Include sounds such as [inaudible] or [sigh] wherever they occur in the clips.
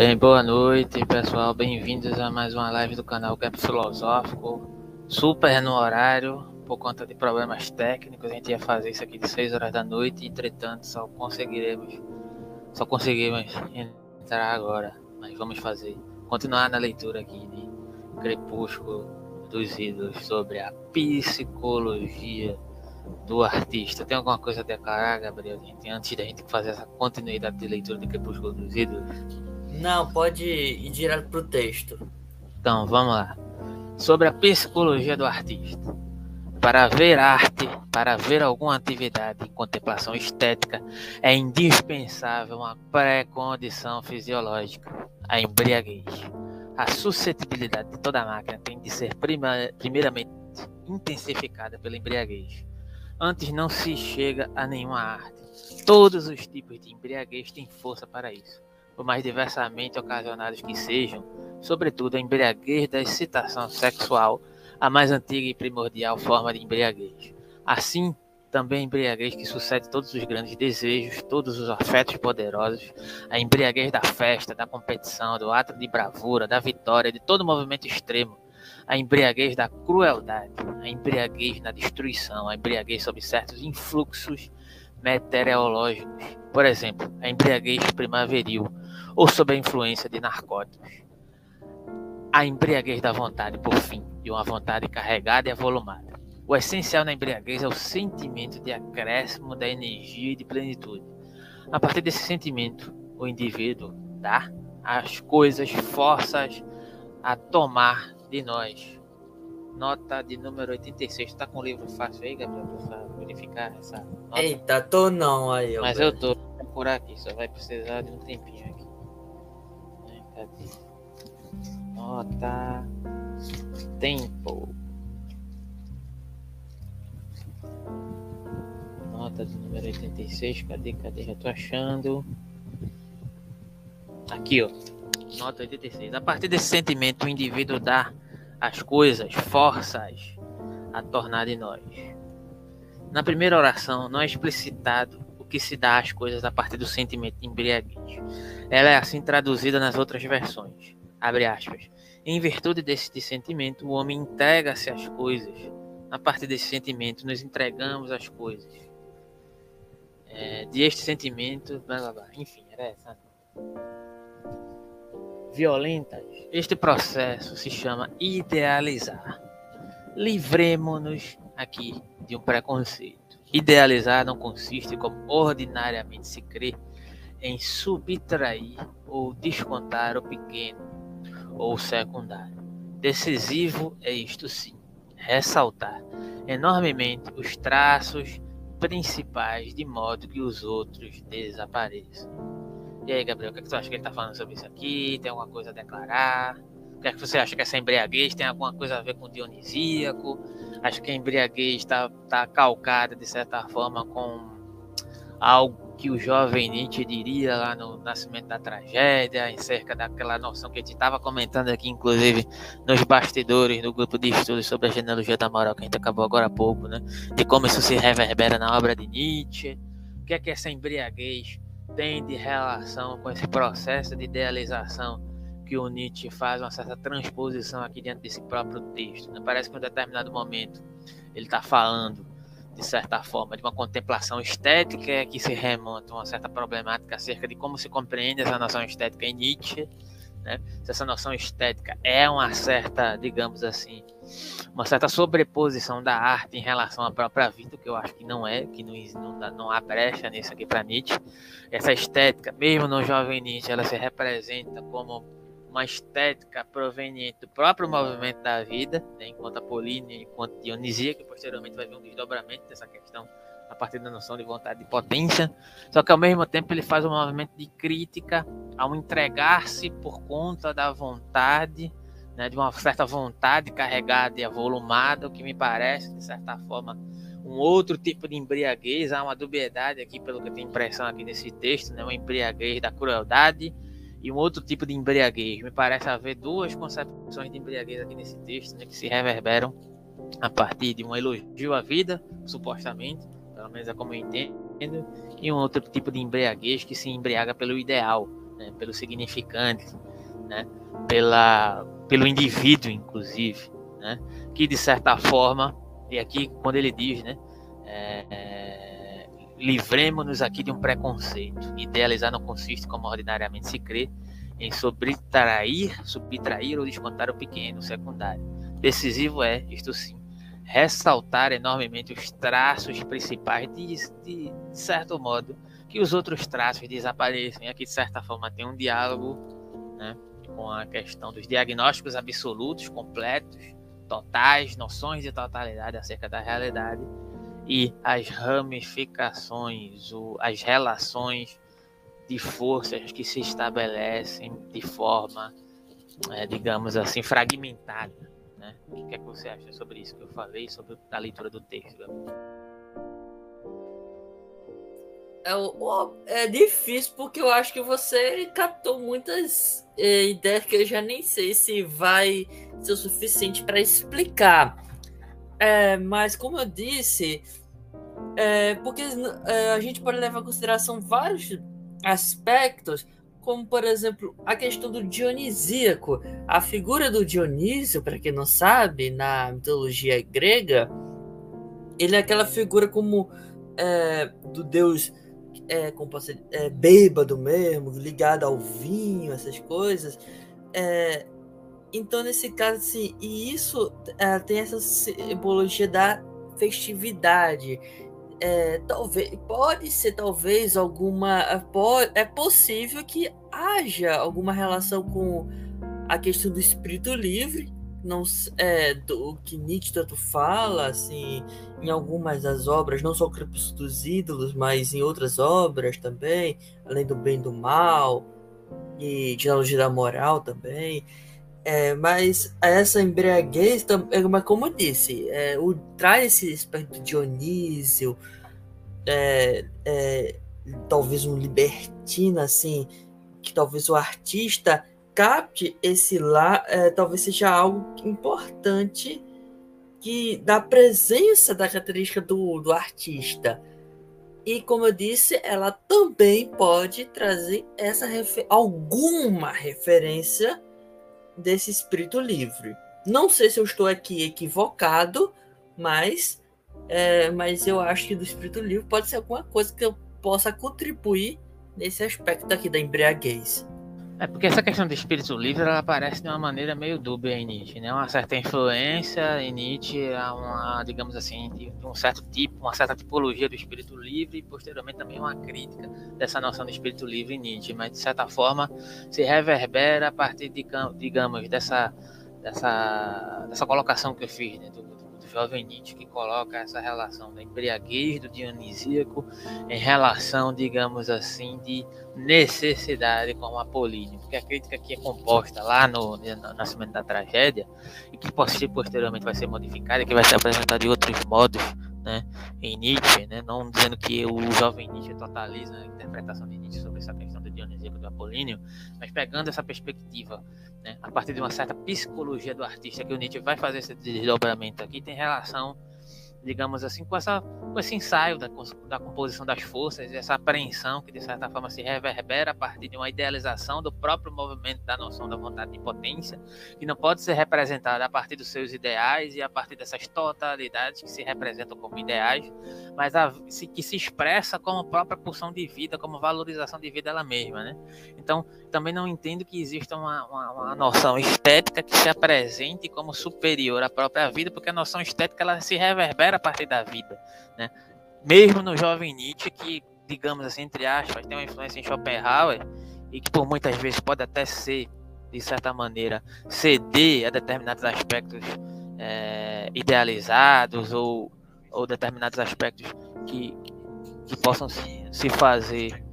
Bem, boa noite, pessoal. Bem-vindos a mais uma live do canal Gap Filosófico. Super no horário, por conta de problemas técnicos. A gente ia fazer isso aqui de 6 horas da noite, entretanto, só conseguiremos só conseguimos entrar agora. Mas vamos fazer. Continuar na leitura aqui de Crepúsculo dos Ídolos sobre a psicologia do artista. Tem alguma coisa a declarar, Gabriel, antes da gente fazer essa continuidade de leitura de Crepúsculo dos Ídolos? Não, pode ir direto pro texto. Então, vamos lá. Sobre a psicologia do artista. Para ver arte, para ver alguma atividade em contemplação estética, é indispensável uma pré-condição fisiológica, a embriaguez. A suscetibilidade de toda máquina tem de ser prima, primeiramente intensificada pela embriaguez. Antes não se chega a nenhuma arte. Todos os tipos de embriaguez têm força para isso por mais diversamente ocasionados que sejam, sobretudo a embriaguez da excitação sexual, a mais antiga e primordial forma de embriaguez. Assim, também a embriaguez que sucede todos os grandes desejos, todos os afetos poderosos, a embriaguez da festa, da competição, do ato de bravura, da vitória, de todo movimento extremo, a embriaguez da crueldade, a embriaguez na destruição, a embriaguez sob certos influxos meteorológicos, por exemplo, a embriaguez primaveril, ou sob a influência de narcóticos. A embriaguez da vontade, por fim, de uma vontade carregada e avolumada. O essencial na embriaguez é o sentimento de acréscimo da energia e de plenitude. A partir desse sentimento, o indivíduo dá as coisas forças a tomar de nós. Nota de número 86. Tá com o livro fácil aí, Gabriel, pra verificar essa nota? Eita, tô não aí. Mas eu tô. Procurar aqui, só vai precisar de um tempinho aqui. Cadê? Nota. Tempo. Nota de número 86. Cadê? Cadê? Já tô achando. Aqui, ó. Nota 86. A partir desse sentimento, o indivíduo dá as coisas, forças a tornar de nós. Na primeira oração, não é explicitado que se dá às coisas a partir do sentimento de embriaguez. Ela é assim traduzida nas outras versões. Abre aspas. Em virtude desse sentimento, o homem entrega-se às coisas. A partir desse sentimento, nos entregamos às coisas. É, de este sentimento, blá blá blá. Enfim, era essa. Violentas. Este processo se chama idealizar. Livremos-nos aqui de um preconceito. Idealizar não consiste, como ordinariamente se crê, em subtrair ou descontar o pequeno ou secundário. Decisivo é isto sim, ressaltar enormemente os traços principais de modo que os outros desapareçam. E aí, Gabriel, o que, é que acha que ele está falando sobre isso aqui? Tem alguma coisa a declarar? O que é que você acha que essa embriaguez tem alguma coisa a ver com Dionisíaco? Acho que a embriaguez está tá calcada, de certa forma, com algo que o jovem Nietzsche diria lá no Nascimento da Tragédia, em cerca daquela noção que a gente estava comentando aqui, inclusive, nos bastidores do grupo de estudos sobre a genealogia da moral, que a gente acabou agora há pouco, né? De como isso se reverbera na obra de Nietzsche. O que é que essa embriaguez tem de relação com esse processo de idealização que o Nietzsche faz, uma certa transposição aqui dentro desse próprio texto. Né? Parece que em um determinado momento ele está falando de certa forma, de uma contemplação estética que se remonta a uma certa problemática acerca de como se compreende essa noção estética em Nietzsche, né? Se essa noção estética é uma certa, digamos assim, uma certa sobreposição da arte em relação à própria vida, que eu acho que não é, que não, não, não há brecha nisso aqui para Nietzsche. Essa estética, mesmo no jovem Nietzsche, ela se representa como uma estética proveniente do próprio movimento da vida, né, enquanto apolínea, enquanto Dionisia, que posteriormente vai ver um desdobramento dessa questão a partir da noção de vontade de potência, só que ao mesmo tempo ele faz um movimento de crítica ao entregar-se por conta da vontade, né, de uma certa vontade carregada e avolumada, o que me parece, de certa forma, um outro tipo de embriaguez, há uma dubiedade aqui, pelo que eu tenho impressão aqui nesse texto, né, uma embriaguez da crueldade, e um outro tipo de embriaguez. Me parece haver duas concepções de embriaguez aqui nesse texto, né, que se reverberam a partir de um elogio à vida, supostamente, pelo menos é como eu entendo, e um outro tipo de embriaguez que se embriaga pelo ideal, né, pelo significante, né, pela, pelo indivíduo, inclusive, né, que de certa forma, e aqui quando ele diz, né, é, é, livremos-nos aqui de um preconceito. Idealizar não consiste, como ordinariamente se crê, em subtrair, subtrair ou descontar o pequeno, o secundário. Decisivo é, isto sim, ressaltar enormemente os traços principais de, de, de certo modo que os outros traços desapareçam. E aqui, de certa forma, tem um diálogo né, com a questão dos diagnósticos absolutos, completos, totais, noções de totalidade acerca da realidade e as ramificações, as relações de forças que se estabelecem de forma, é, digamos assim, fragmentada. Né? O que, é que você acha sobre isso que eu falei, sobre a leitura do texto? É, é difícil porque eu acho que você captou muitas é, ideias que eu já nem sei se vai ser o suficiente para explicar. É, mas como eu disse, é, porque é, a gente pode levar em consideração vários aspectos, como por exemplo a questão do dionisíaco. A figura do Dionísio, para quem não sabe, na mitologia grega, ele é aquela figura como é, do deus é, como posso dizer, é, bêbado mesmo, ligado ao vinho, essas coisas. É, então, nesse caso, assim, e isso é, tem essa simbologia da festividade é, talvez pode ser talvez alguma pode, é possível que haja alguma relação com a questão do espírito livre não é do que Nietzsche tanto fala assim em algumas das obras não só o Crepúsculo dos Ídolos mas em outras obras também além do bem e do mal e genealogia da moral também é, mas essa embriaguez, é, mas como eu disse, é, o, traz esse aspecto Dionísio, é, é, talvez um libertino, assim, que talvez o artista capte esse lá, é, talvez seja algo importante que da presença da característica do, do artista. E como eu disse, ela também pode trazer essa refer alguma referência desse espírito livre. Não sei se eu estou aqui equivocado, mas, é, mas eu acho que do espírito livre pode ser alguma coisa que eu possa contribuir nesse aspecto aqui da embriaguez. É porque essa questão do espírito livre ela aparece de uma maneira meio dúbia em Nietzsche, né? Uma certa influência em Nietzsche, uma, digamos assim, de um certo tipo, uma certa tipologia do espírito livre e posteriormente também uma crítica dessa noção do espírito livre em Nietzsche, mas de certa forma se reverbera a partir de, digamos, dessa dessa dessa colocação que eu fiz, né? Do, jovem Nietzsche que coloca essa relação da embriaguez do dionisíaco em relação, digamos assim, de necessidade como Apolíneo, porque a crítica aqui é composta lá no, no Nascimento da Tragédia e que posteriormente vai ser modificada, que vai ser apresentada de outros modos né, em Nietzsche, né, não dizendo que o jovem Nietzsche totaliza a interpretação de Nietzsche sobre essa questão do Dionisíaco do Apolíneo, mas pegando essa perspectiva, né, a partir de uma certa psicologia do artista que o Nietzsche vai fazer esse desdobramento aqui, tem relação digamos assim, com, essa, com esse ensaio da, da composição das forças, essa apreensão que de certa forma se reverbera a partir de uma idealização do próprio movimento da noção da vontade de potência, que não pode ser representada a partir dos seus ideais e a partir dessas totalidades que se representam como ideais, mas a, que se expressa como própria pulsão de vida, como valorização de vida ela mesma, né? Então, também não entendo que exista uma, uma, uma noção estética que se apresente como superior à própria vida, porque a noção estética ela se reverbera a partir da vida, né? Mesmo no jovem Nietzsche, que, digamos assim, entre aspas, tem uma influência em Schopenhauer, e que por muitas vezes pode até ser, de certa maneira, ceder a determinados aspectos é, idealizados ou, ou determinados aspectos que, que possam se, se fazer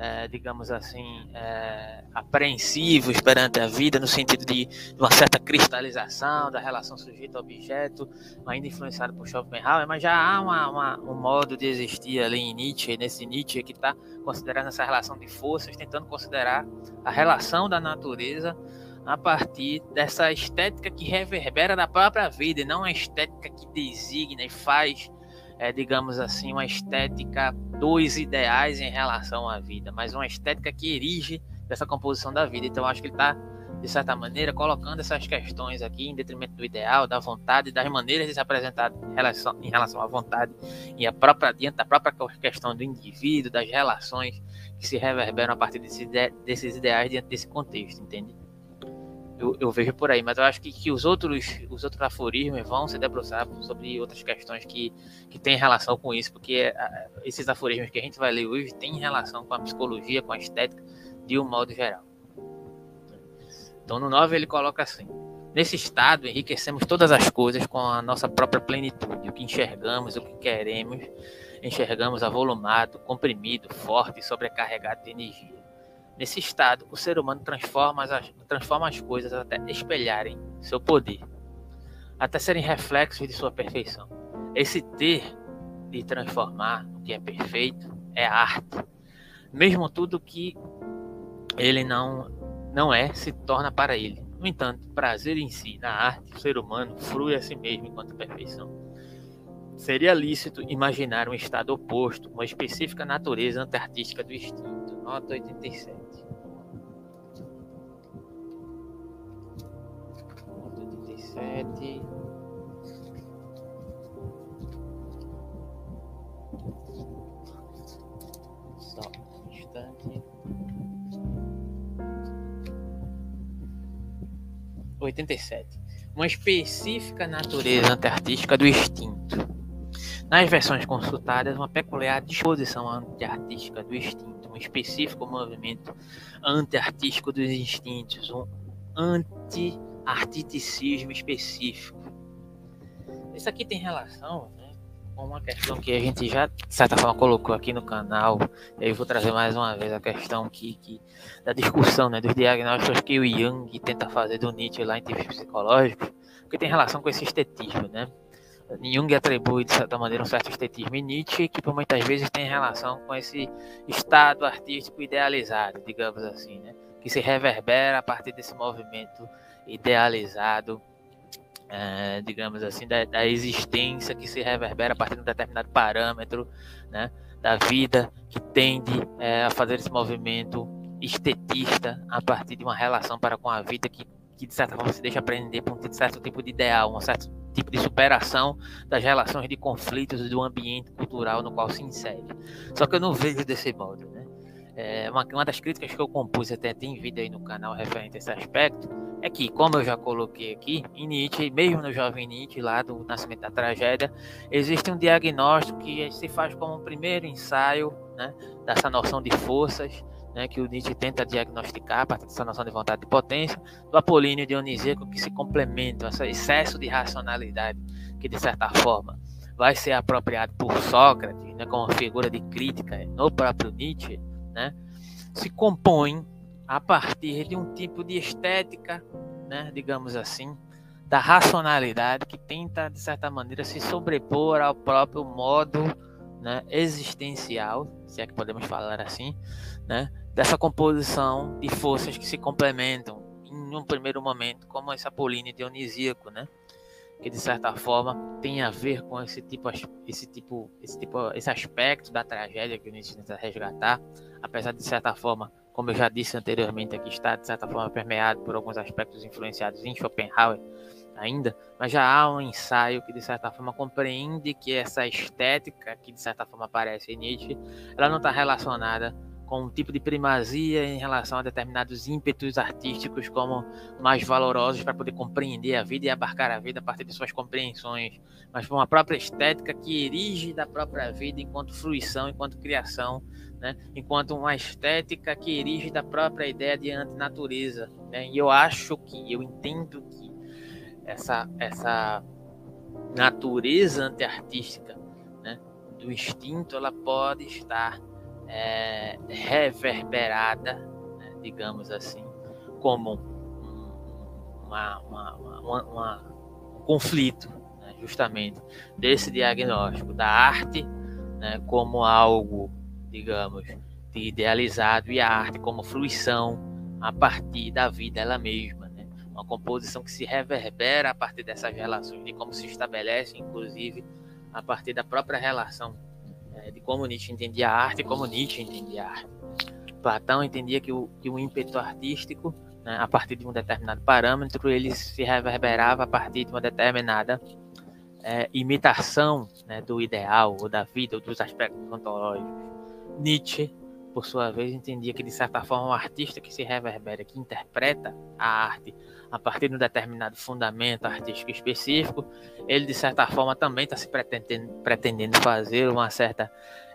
é, digamos assim, é, apreensivos perante a vida, no sentido de, uma certa cristalização da relação sujeito-objeto, ainda influenciado por Schopenhauer, mas já há uma, uma, um modo de existir ali em Nietzsche, nesse Nietzsche que está considerando essa relação de forças, tentando considerar a relação da natureza a partir dessa estética que reverbera da própria vida, e não a estética que designa e faz é, digamos assim, uma estética dos ideais em relação à vida, mas uma estética que erige dessa composição da vida. Então, acho que ele está, de certa maneira, colocando essas questões aqui em detrimento do ideal, da vontade, das maneiras de se apresentar em relação, em relação à vontade e a própria, diante da própria questão do indivíduo, das relações que se reverberam a partir desse, desses ideais diante desse contexto, entende? Eu, eu, vejo por aí, mas eu acho que, que os outros os outros aforismos vão se debruçar sobre outras questões que, que têm relação com isso, porque esses aforismos que a gente vai ler hoje têm relação com a psicologia, com a estética, de um modo geral. Então no 9 ele coloca assim: Nesse estado enriquecemos todas as coisas com a nossa própria plenitude, o que enxergamos, o que queremos, enxergamos avolumado, comprimido, forte sobrecarregado de energia. Nesse estado, o ser humano transforma as, transforma as coisas até espelharem seu poder, até serem reflexos de sua perfeição. Esse ter de transformar o que é perfeito é arte. Mesmo tudo que ele não não é se torna para ele. No entanto, prazer em si, na arte, o ser humano frui a si mesmo enquanto perfeição. Seria lícito imaginar um estado oposto, uma específica natureza antartística do instinto. Nota 87. Nota 87. Só um instante. 87. Uma específica natureza antartística do instinto. Nas versões consultadas, uma peculiar disposição antiartística do instinto, específico movimento antiartístico dos instintos, um anti-artisticismo específico. Isso aqui tem relação né, com uma questão que a gente já, de certa forma, colocou aqui no canal. E aí eu vou trazer mais uma vez a questão que, que da discussão né, dos diagnósticos que o Jung tenta fazer do Nietzsche lá em termos psicológicos, que tem relação com esse estetismo, né? Jung atribui, de certa maneira, um certo estetismo em Nietzsche, que por muitas vezes tem relação com esse estado artístico idealizado, digamos assim, né? que se reverbera a partir desse movimento idealizado, é, digamos assim, da, da, existência que se reverbera a partir de um determinado parâmetro né? da vida, que tende é, a fazer esse movimento estetista a partir de uma relação para com a vida que, que de certa forma se deixa aprender por um certo tipo de ideal, um certo tipo de superação das relações de conflitos do ambiente cultural no qual se insere. Só que eu não vejo desse modo, né? É, uma, uma das críticas que eu compus até tem vídeo aí no canal referente a esse aspecto é que, como eu já coloquei aqui, em Nietzsche, mesmo no jovem Nietzsche, lá do Nascimento da Tragédia, existe um diagnóstico que se faz como um primeiro ensaio né, dessa noção de forças né, que o Nietzsche tenta diagnosticar a partir dessa noção de vontade e potência, do Apolíneo Dionisíaco, que se complementam, esse excesso de racionalidade, que de certa forma vai ser apropriado por Sócrates, né, como figura de crítica no próprio Nietzsche, né, se compõem a partir de um tipo de estética, né, digamos assim, da racionalidade que tenta, de certa maneira, se sobrepor ao próprio modo né, existencial, se é que podemos falar assim, né, dessa composição de forças que se complementam em um primeiro momento, como esse apolíneo dionisíaco, né? que de certa forma tem a ver com esse tipo, esse tipo, esse tipo, esse aspecto da tragédia que o Nietzsche tenta resgatar, apesar de certa forma, como eu já disse anteriormente, aqui está de certa forma permeado por alguns aspectos influenciados em Schopenhauer ainda, mas já há um ensaio que de certa forma compreende que essa estética que de certa forma aparece em Nietzsche, ela não está relacionada com um tipo de primazia em relação a determinados ímpetos artísticos como mais valorosos para poder compreender a vida e abarcar a vida a partir de suas compreensões, mas por uma própria estética que erige da própria vida enquanto fruição, enquanto criação, né? enquanto uma estética que erige da própria ideia de antinatureza. Né? E eu acho que, eu entendo que essa, essa natureza antiartística né? do instinto, ela pode estar é, reverberada, né, digamos assim, como uma, uma, uma, um conflito, né, justamente, desse diagnóstico da arte né, como algo, digamos, de idealizado e a arte como fruição a partir da vida ela mesma. Né, uma composição que se reverbera a partir dessas relações, de como se estabelece, inclusive, a partir da própria relação é, de como Nietzsche entendia a arte como Nietzsche entendia a arte. Platão entendia que o, que o ímpeto artístico, né, a partir de um determinado parâmetro, ele se reverberava a partir de uma determinada é, imitação né, do ideal, ou da vida, ou dos aspectos ontológicos. Nietzsche, por sua vez, entendia que, de certa forma, o artista que se reverbera, que interpreta a arte a partir de um determinado fundamento artístico específico, ele, de certa forma, também está se pretendendo, pretendendo fazer uma certa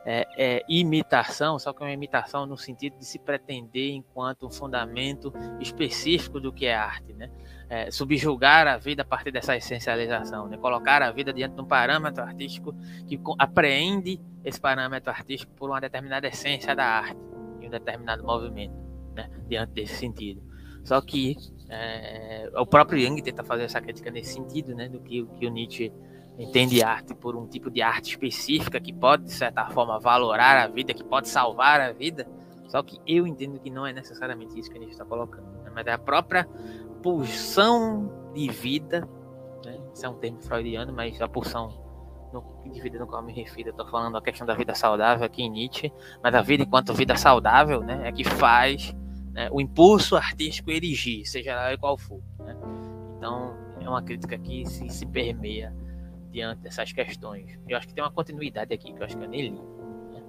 é, é, imitação, só que uma imitação no sentido de se pretender enquanto um fundamento específico do que é arte, né? É, subjugar a vida a partir dessa essencialização, né? colocar a vida diante de um parâmetro artístico que apreende esse parâmetro artístico por uma determinada essência da arte e um determinado movimento, né? diante desse sentido. Só que é, o próprio Jung tenta fazer essa crítica nesse sentido, né, do que, que o Nietzsche entende arte por um tipo de arte específica que pode, de certa forma, valorar a vida, que pode salvar a vida. Só que eu entendo que não é necessariamente isso que a gente está colocando, né? mas é a própria pulsão de vida. Né? Isso é um termo freudiano, mas a pulsão de vida no qual eu me refiro, eu estou falando da questão da vida saudável aqui em Nietzsche, mas a vida enquanto vida saudável né, é que faz né, o impulso artístico erigir, seja lá qual for. Né? Então, é uma crítica que se, se permeia diante dessas questões. Eu acho que tem uma continuidade aqui, que eu acho que eu nem li. Né?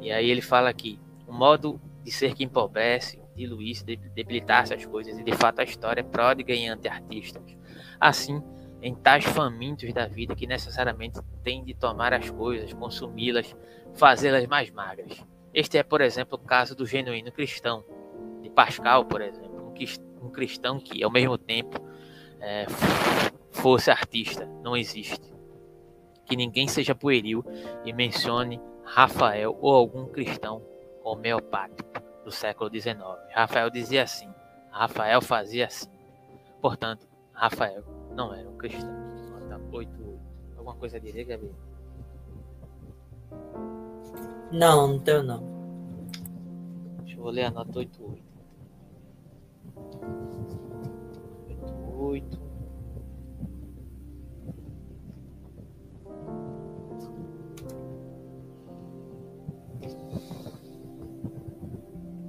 E aí ele fala aqui, o modo de ser que empobrece, diluir-se, debilitar essas coisas, e de fato a história é pródiga em anti-artistas. Assim, em tais famintos da vida que necessariamente tem de tomar as coisas, consumi-las, fazê-las mais magras. Este é, por exemplo, o caso do genuíno cristão, de Pascal, por exemplo, um cristão que, ao mesmo tempo, é, fosse artista, não existe que ninguém seja pueril e mencione Rafael ou algum cristão homeopático do século XIX. Rafael dizia assim, Rafael fazia assim. Portanto, Rafael não era um cristão. Nota 8, Alguma coisa a dizer, Gabriel? Não, não tenho não. Deixa eu ler a nota 88. 88.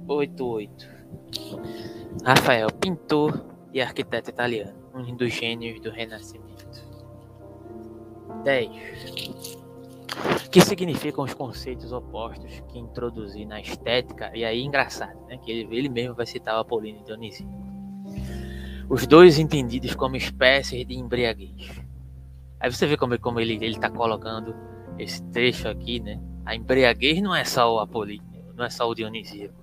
oito oito. Rafael, pintor e arquiteto italiano, um dos gênios do Renascimento. 10. Que significam os conceitos opostos que introduzi na estética, e aí engraçado, né? Que ele, ele mesmo vai citar o Apolíneo Dionisio. Os dois entendidos como espécies de embriaguez. Aí você vê como, como ele está colocando esse trecho aqui, né? A embriaguez não é só o Apolíneo, não é só o Dionisíaco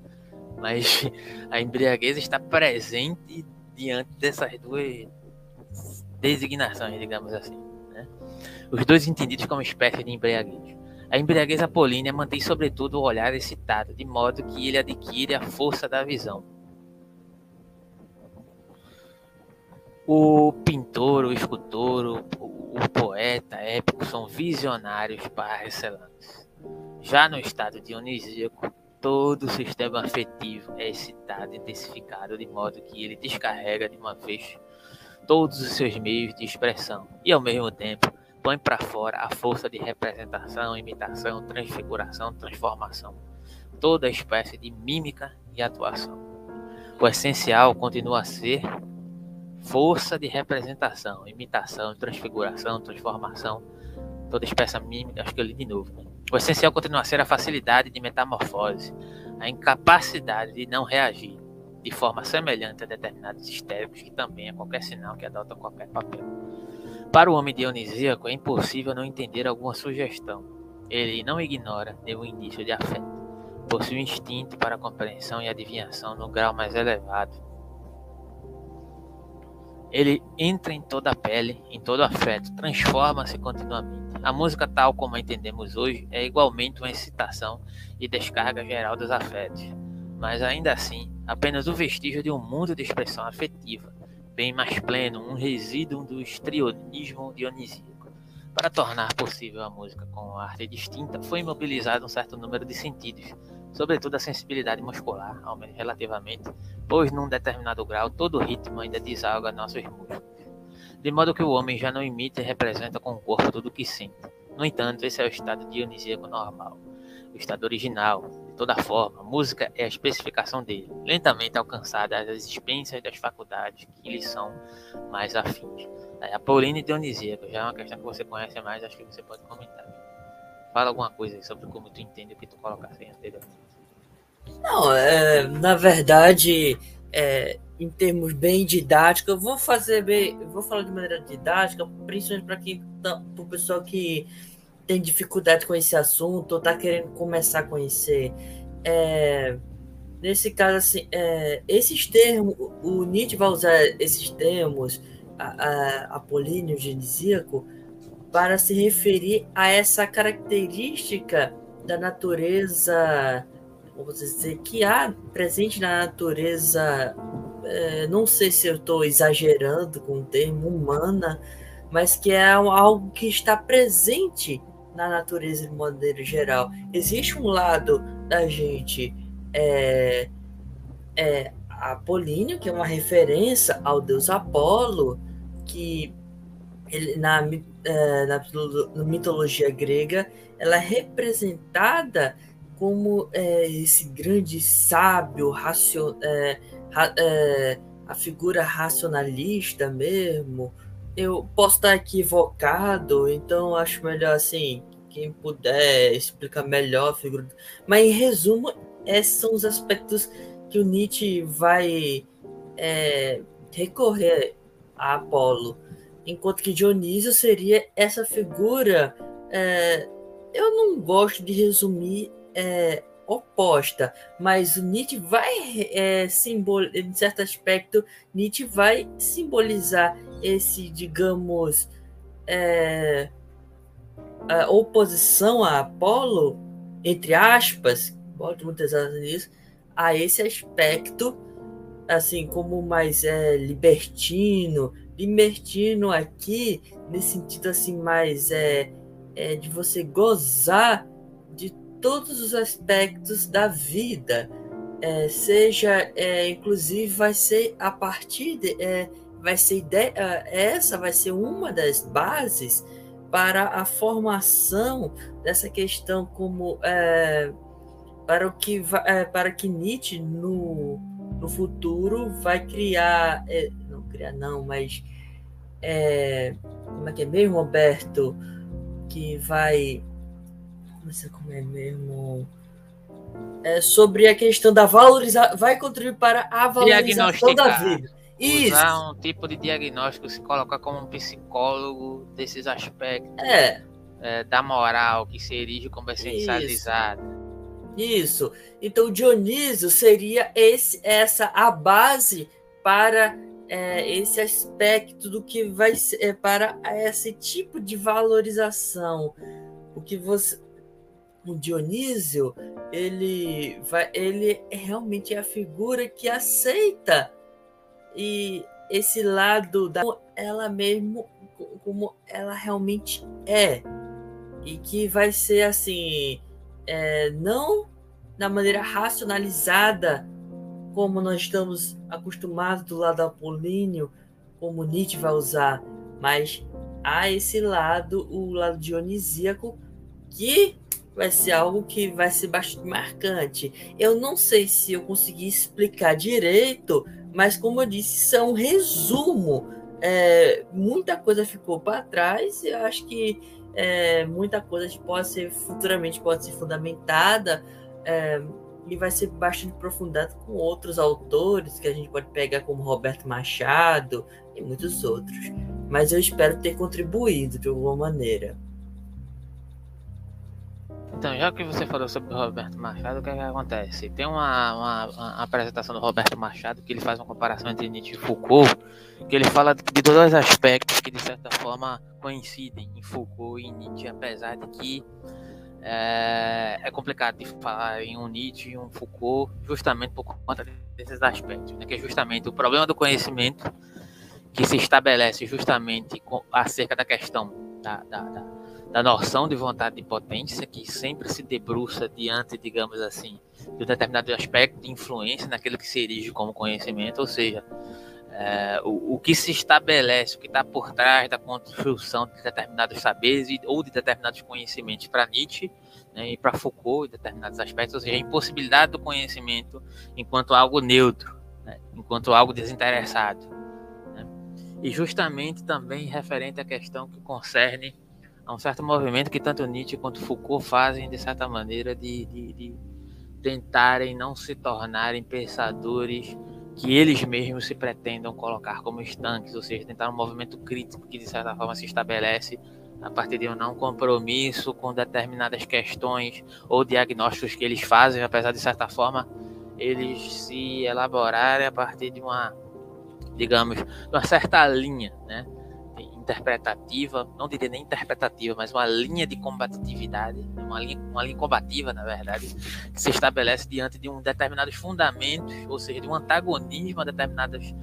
mas [laughs] a embriaguez está presente diante dessas duas designações, digamos assim. Né? Os dois entendidos como espécie de embriaguez. A embriaguez apolínea mantém sobretudo o olhar excitado, de modo que ele adquire a força da visão. O pintor, o escultor, o, o poeta épico são visionários para excelência. Já no estado dionisíaco, todo o sistema afetivo é excitado, intensificado, de modo que ele descarrega de uma vez todos os seus meios de expressão e, ao mesmo tempo, põe para fora a força de representação, imitação, transfiguração, transformação, toda espécie de mímica e atuação. O essencial continua a ser força de representação, imitação, transfiguração, transformação, toda espécie mímica, acho que eu li de novo? O essencial continua a ser a facilidade de metamorfose, a incapacidade de não reagir de forma semelhante a determinados histéricos que também a qualquer sinal que adotam qualquer papel. Para o homem dionisíaco é impossível não entender alguma sugestão. Ele não ignora nenhum indício de afeto. Possui um instinto para a compreensão e adivinhação no grau mais elevado. Ele entra em toda a pele, em todo afeto, transforma-se continuamente a música, tal como a entendemos hoje, é igualmente uma excitação e descarga geral dos afetos, mas ainda assim, apenas o vestígio de um mundo de expressão afetiva, bem mais pleno, um resíduo do estrionismo dionisíaco. Para tornar possível a música com arte distinta, foi imobilizado um certo número de sentidos, sobretudo a sensibilidade muscular, ao menos relativamente, pois num determinado grau todo o ritmo ainda desalga nossos músculos de modo que o homem já não imita e representa com o corpo tudo o que sente. No entanto, esse é o estado dionisíaco normal, o estado original, toda forma, música é a especificação dele, lentamente alcançada às expensas das faculdades que lhe são mais afins. É, Apolino e Dionisíaco já é uma questão que você conhece mais, acho que você pode comentar. Fala alguma coisa sobre como tu entende o que tu colocaste anteriormente. Não, é, na verdade, é, em termos bem didáticos, eu vou fazer bem, vou falar de maneira didática, principalmente para quem, tá, o pessoal que tem dificuldade com esse assunto ou está querendo começar a conhecer. É, nesse caso, assim, é, esses termos, o Nietzsche vai usar esses termos, a, a, apolíneo genesíaco, para se referir a essa característica da natureza, vamos dizer, que há presente na natureza, é, não sei se eu estou exagerando com o termo humana, mas que é algo que está presente na natureza de maneira geral. Existe um lado da gente é, é Apolíneo, que é uma referência ao deus Apolo, que ele, na, é, na, na, mitologia grega ela é representada como é, esse grande sábio, racio, é, ra, é, a figura racionalista mesmo, eu posso estar equivocado, então acho melhor assim, quem puder explicar melhor a figura. Mas em resumo, esses são os aspectos que o Nietzsche vai é, recorrer a Apolo. Enquanto que Dionísio seria essa figura. É, eu não gosto de resumir é, oposta, mas o Nietzsche vai é, simbolizar, em certo aspecto, Nietzsche vai simbolizar esse, digamos, é, a oposição a Apolo, entre aspas, boto muitas aspas nisso, a esse aspecto, assim, como mais é, libertino, libertino aqui, nesse sentido assim, mais é, é de você gozar todos os aspectos da vida, é, seja, é, inclusive, vai ser a partir de, é, vai ser ideia, essa vai ser uma das bases para a formação dessa questão como é, para o que é, para que Nietzsche no, no futuro vai criar é, não criar não mas é, como é que é mesmo Roberto que vai sei como é mesmo é sobre a questão da valorização vai contribuir para a valorização da vida isso. Usar um tipo de diagnóstico, se colocar como um psicólogo desses aspectos é. É, da moral que se erige como essencializada. Isso. Isso. Então, Dionísio seria esse, essa a base para é, esse aspecto do que vai ser é, para esse tipo de valorização. O que você o Dionísio ele vai ele realmente é a figura que aceita. E esse lado da ela mesmo como ela realmente é. E que vai ser assim é, não da maneira racionalizada como nós estamos acostumados do lado apolíneo como Nietzsche vai usar mas há esse lado o lado dionisíaco que vai ser algo que vai ser bastante marcante eu não sei se eu consegui explicar direito mas, como eu disse, isso é um resumo. É, muita coisa ficou para trás e eu acho que é, muita coisa pode ser futuramente pode ser fundamentada é, e vai ser bastante aprofundado com outros autores que a gente pode pegar como Roberto Machado e muitos outros. Mas eu espero ter contribuído de alguma maneira. Então, já que você falou sobre o Roberto Machado, o que, é que acontece? Tem uma, uma, uma, apresentação do Roberto Machado que ele faz uma comparação entre Nietzsche e Foucault, que ele fala de, dois aspectos que de certa forma coincidem em Foucault e Nietzsche, apesar de que é, é, complicado de falar em um Nietzsche e um Foucault justamente por conta desses aspectos, né? que é justamente o problema do conhecimento que se estabelece justamente com, acerca da questão da, da, da da noção de vontade de potência que sempre se debruça diante, digamos assim, de um determinado aspecto de influência naquilo que se erige como conhecimento, ou seja, é, o, o, que se estabelece, o que está por trás da construção de determinados saberes ou de determinados conhecimentos para Nietzsche, né, e para Foucault, em determinados aspectos, ou seja, a impossibilidade do conhecimento enquanto algo neutro, né, enquanto algo desinteressado. Né, e justamente também referente à questão que concerne a um certo movimento que tanto Nietzsche quanto Foucault fazem, de certa maneira, de, de, de tentarem não se tornarem pensadores que eles mesmos se pretendam colocar como estanques, ou seja, tentar um movimento crítico que de certa forma se estabelece a partir de um não compromisso com determinadas questões ou diagnósticos que eles fazem, apesar de certa forma eles se elaborarem a partir de uma, digamos, de uma certa linha, né? Interpretativa, não diria nem interpretativa, mas uma linha de combatividade, uma linha, uma linha combativa, na verdade, que se estabelece diante de um determinados fundamentos, ou seja, de um antagonismo a determinadas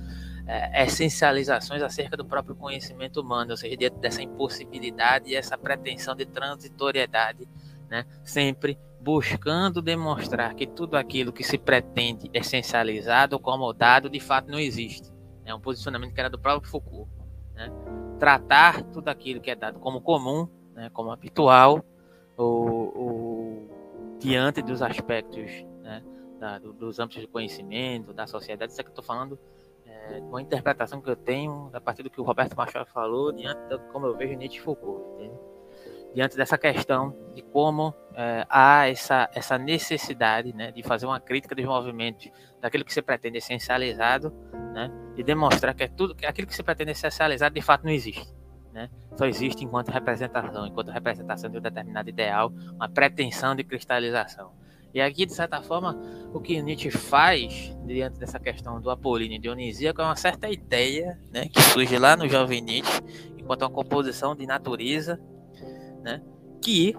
é, essencializações acerca do próprio conhecimento humano, ou seja, diante dessa impossibilidade e essa pretensão de transitoriedade, né, sempre buscando demonstrar que tudo aquilo que se pretende essencializado, acomodado, de fato não existe. É um posicionamento que era do próprio Foucault. Né? Tratar tudo aquilo que é dado como comum, né, como habitual, ou, ou diante dos aspectos né, da, do, dos âmbitos de conhecimento, da sociedade, isso é que eu estou falando é, uma interpretação que eu tenho a partir do que o Roberto Machado falou, diante de como eu vejo Nietzsche e Foucault, entende? diante dessa questão de como é, há essa, essa necessidade né, de fazer uma crítica dos movimentos daquilo que se pretende essencializado né, e demonstrar que é tudo que aquilo que se pretende essencializado de fato não existe. Né? Só existe enquanto representação, enquanto representação de um determinado ideal, uma pretensão de cristalização. E aqui, de certa forma, o que Nietzsche faz diante dessa questão do Apolíneo Dionisíaco é uma certa ideia né, que surge lá no jovem Nietzsche, enquanto uma composição de natureza, né, que,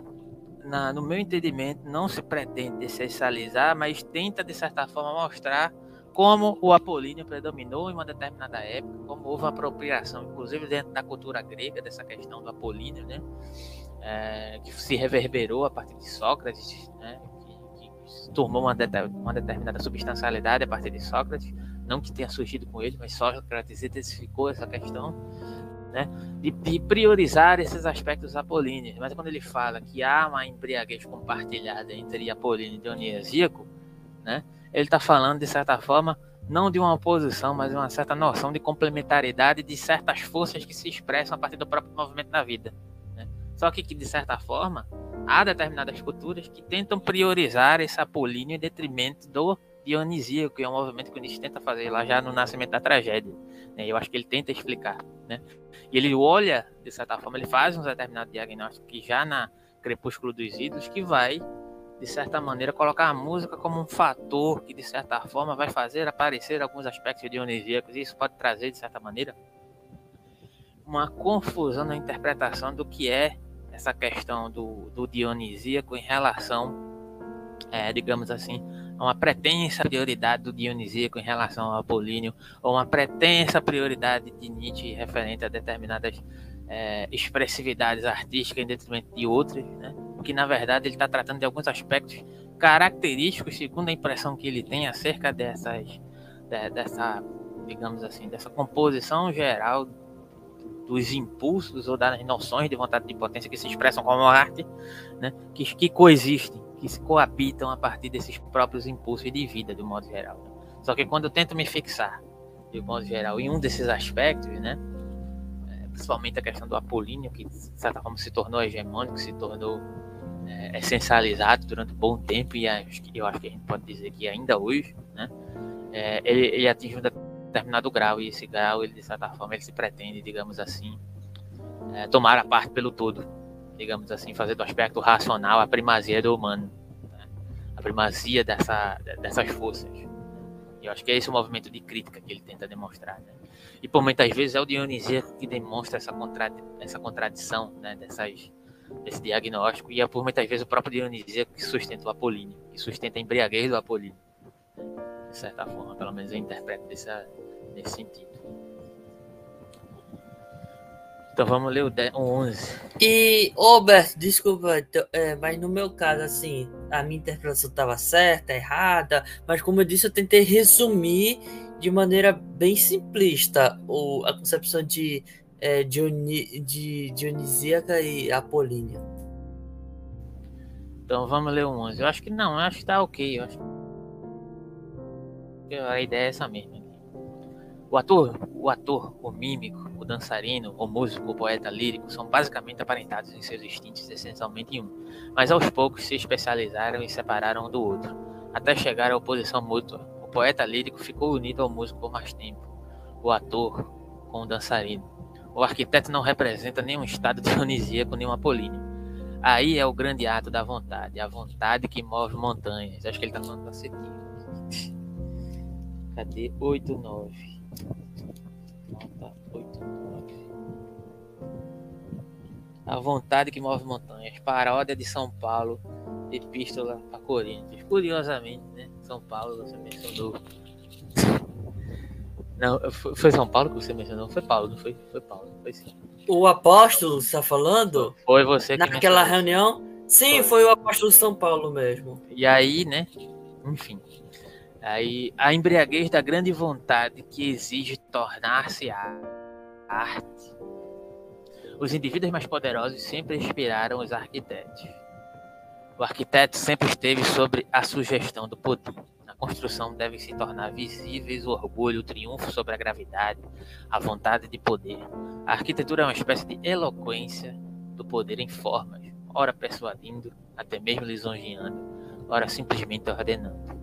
na, no meu entendimento, não se pretende essencializar, mas tenta, de certa forma, mostrar como o Apolíneo predominou em uma determinada época, como houve uma apropriação, inclusive dentro da cultura grega, dessa questão do Apolíneo, né, é, que se reverberou a partir de Sócrates, né, tomou uma, uma determinada substancialidade a partir de Sócrates, não que tenha surgido com ele, mas Sócrates intensificou essa questão, né, de, de, priorizar esses aspectos apolíneos. Mas quando ele fala que há uma embriaguez compartilhada entre apolíneo e dionisíaco, né, ele está falando, de certa forma, não de uma oposição, mas de uma certa noção de complementariedade de certas forças que se expressam a partir do próprio movimento na vida. Né? Só que, que, de certa forma, há determinadas culturas que tentam priorizar esse apolíneo em detrimento do dionisíaco, que é um movimento que o Nietzsche tenta fazer lá já no Nascimento da Tragédia. Né? Eu acho que ele tenta explicar. Né? E ele olha, de certa forma, ele faz um determinado diagnóstico que já na Crepúsculo dos Ídolos, que vai, de certa maneira, colocar a música como um fator que, de certa forma, vai fazer aparecer alguns aspectos dionisíacos, e isso pode trazer, de certa maneira, uma confusão na interpretação do que é essa questão do, do dionisíaco em relação, é, digamos assim, uma pretensa prioridade do dionisíaco em relação ao apolíneo, ou uma pretensa prioridade de Nietzsche referente a determinadas é, expressividades artísticas em detrimento de outras, né? que na verdade ele está tratando de alguns aspectos característicos, segundo a impressão que ele tem acerca dessas, de, dessa, digamos assim, dessa composição geral dos impulsos ou das noções de vontade de potência que se expressam como arte, né, que, que coexistem, que se coabitam a partir desses próprios impulsos de vida, um modo geral. Só que quando eu tento me fixar, de modo geral, em um desses aspectos, né, é, principalmente a questão do apolíneo, que de certa forma se tornou hegemônico, se tornou é, essencializado durante um bom tempo, e eu acho que a gente pode dizer que ainda hoje, né, é, ele, ele atinge um determinado grau, e esse grau, ele, de certa forma, ele se pretende, digamos assim, é, tomar a parte pelo todo, digamos assim, fazer do aspecto racional a primazia do humano, né? a primazia dessa, dessas forças. Eu acho que é esse o movimento de crítica que ele tenta demonstrar. Né? E por muitas vezes é o Dionisíaco que demonstra essa, contradi essa contradição né? Dessas, desse diagnóstico, e é por muitas vezes o próprio Dionisíaco que sustenta o Apolíneo, que sustenta a embriaguez do Apolíneo. De certa forma, pelo menos eu interpreto nesse sentido. Então vamos ler o 11. E, Robert, desculpa, então, é, mas no meu caso, assim, a minha interpretação estava certa, errada, mas como eu disse, eu tentei resumir de maneira bem simplista o, a concepção de, é, Dioni, de Dionisíaca e Apolínea. Então vamos ler o 11. Eu acho que não, eu acho que tá ok. Eu acho que a ideia é essa mesmo. O ator, o ator, o mímico, dançarino, o músico, o poeta lírico são basicamente aparentados em seus instintos essencialmente em um, mas aos poucos se especializaram e separaram um do outro, até chegar à oposição mútua. O poeta lírico ficou unido ao músico por mais tempo, o ator com o dançarino. O arquiteto não representa nenhum estado dionisíaco nem um apolíneo. Aí é o grande ato da vontade, a vontade que move montanhas. Acho que ele está falando da. Cadê? 8, 9. Nota 8, 9. A vontade que move montanhas. Paródia de São Paulo. Epístola a Coríntios. Curiosamente, né? São Paulo, você mencionou. Não, foi São Paulo que você mencionou? Foi Paulo, não foi? Foi Paulo, foi sim. O apóstolo está falando? Foi você que Naquela reunião? Sim, foi. foi o apóstolo de São Paulo mesmo. E aí, né? Enfim. Aí, a embriaguez da grande vontade que exige tornar-se arte. Os indivíduos mais poderosos sempre inspiraram os arquitetos. O arquiteto sempre esteve sobre a sugestão do poder. Na construção devem se tornar visíveis o orgulho, o triunfo sobre a gravidade, a vontade de poder. A arquitetura é uma espécie de eloquência do poder em formas, ora persuadindo, até mesmo lisonjeando, ora simplesmente ordenando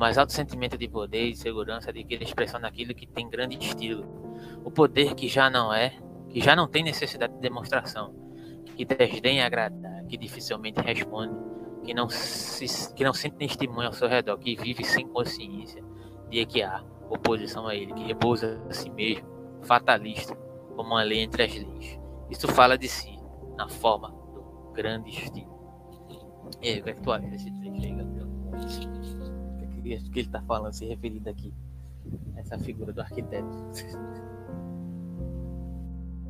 mais alto sentimento de poder e de segurança adquire expressão naquilo que tem grande estilo. O poder que já não é, que já não tem necessidade de demonstração, que desdenha agradar, que dificilmente responde, que não, se, que não sente testemunho ao seu redor, que vive sem consciência de que há oposição a ele, que repousa a si mesmo, fatalista, como uma lei entre as leis. Isso fala de si, na forma do grande estilo. E aí, o que é que tu acha desse trecho aí, Gabriel? Que, ele está falando, se referindo aqui. Essa figura do arquiteto.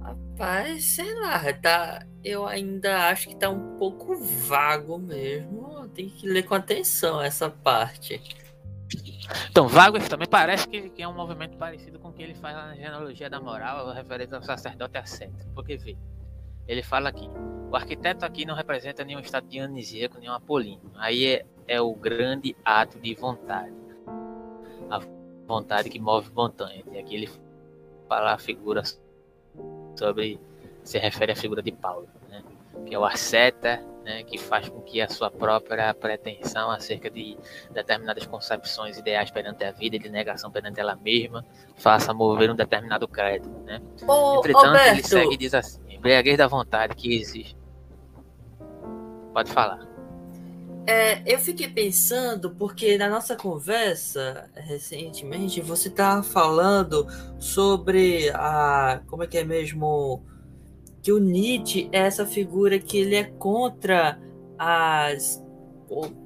Rapaz, sei lá, tá, eu ainda acho que tá um pouco vago mesmo. Tem que ler com atenção essa parte. Então, Vago também parece que, que, é um movimento parecido com o que ele faz na genealogia da moral, referente ao sacerdote ascético. Porque, vê, ele fala aqui: o arquiteto aqui não representa nenhum estado dionisíaco, nenhum apolíneo. Aí é, é o grande ato de vontade. A vontade que move montanhas. E aqui ele fala a figura sobre. se refere à figura de Paulo, né? que é o asceta, né? que faz com que a sua própria pretensão acerca de determinadas concepções ideais perante a vida e de negação perante ela mesma faça mover um determinado credo. Né? Ô, Entretanto, Roberto, ele segue e diz assim: embriaguez da vontade que existe. Pode falar. É, eu fiquei pensando, porque na nossa conversa recentemente você estava falando sobre a. Como é que é mesmo? Que o Nietzsche é essa figura que ele é contra as.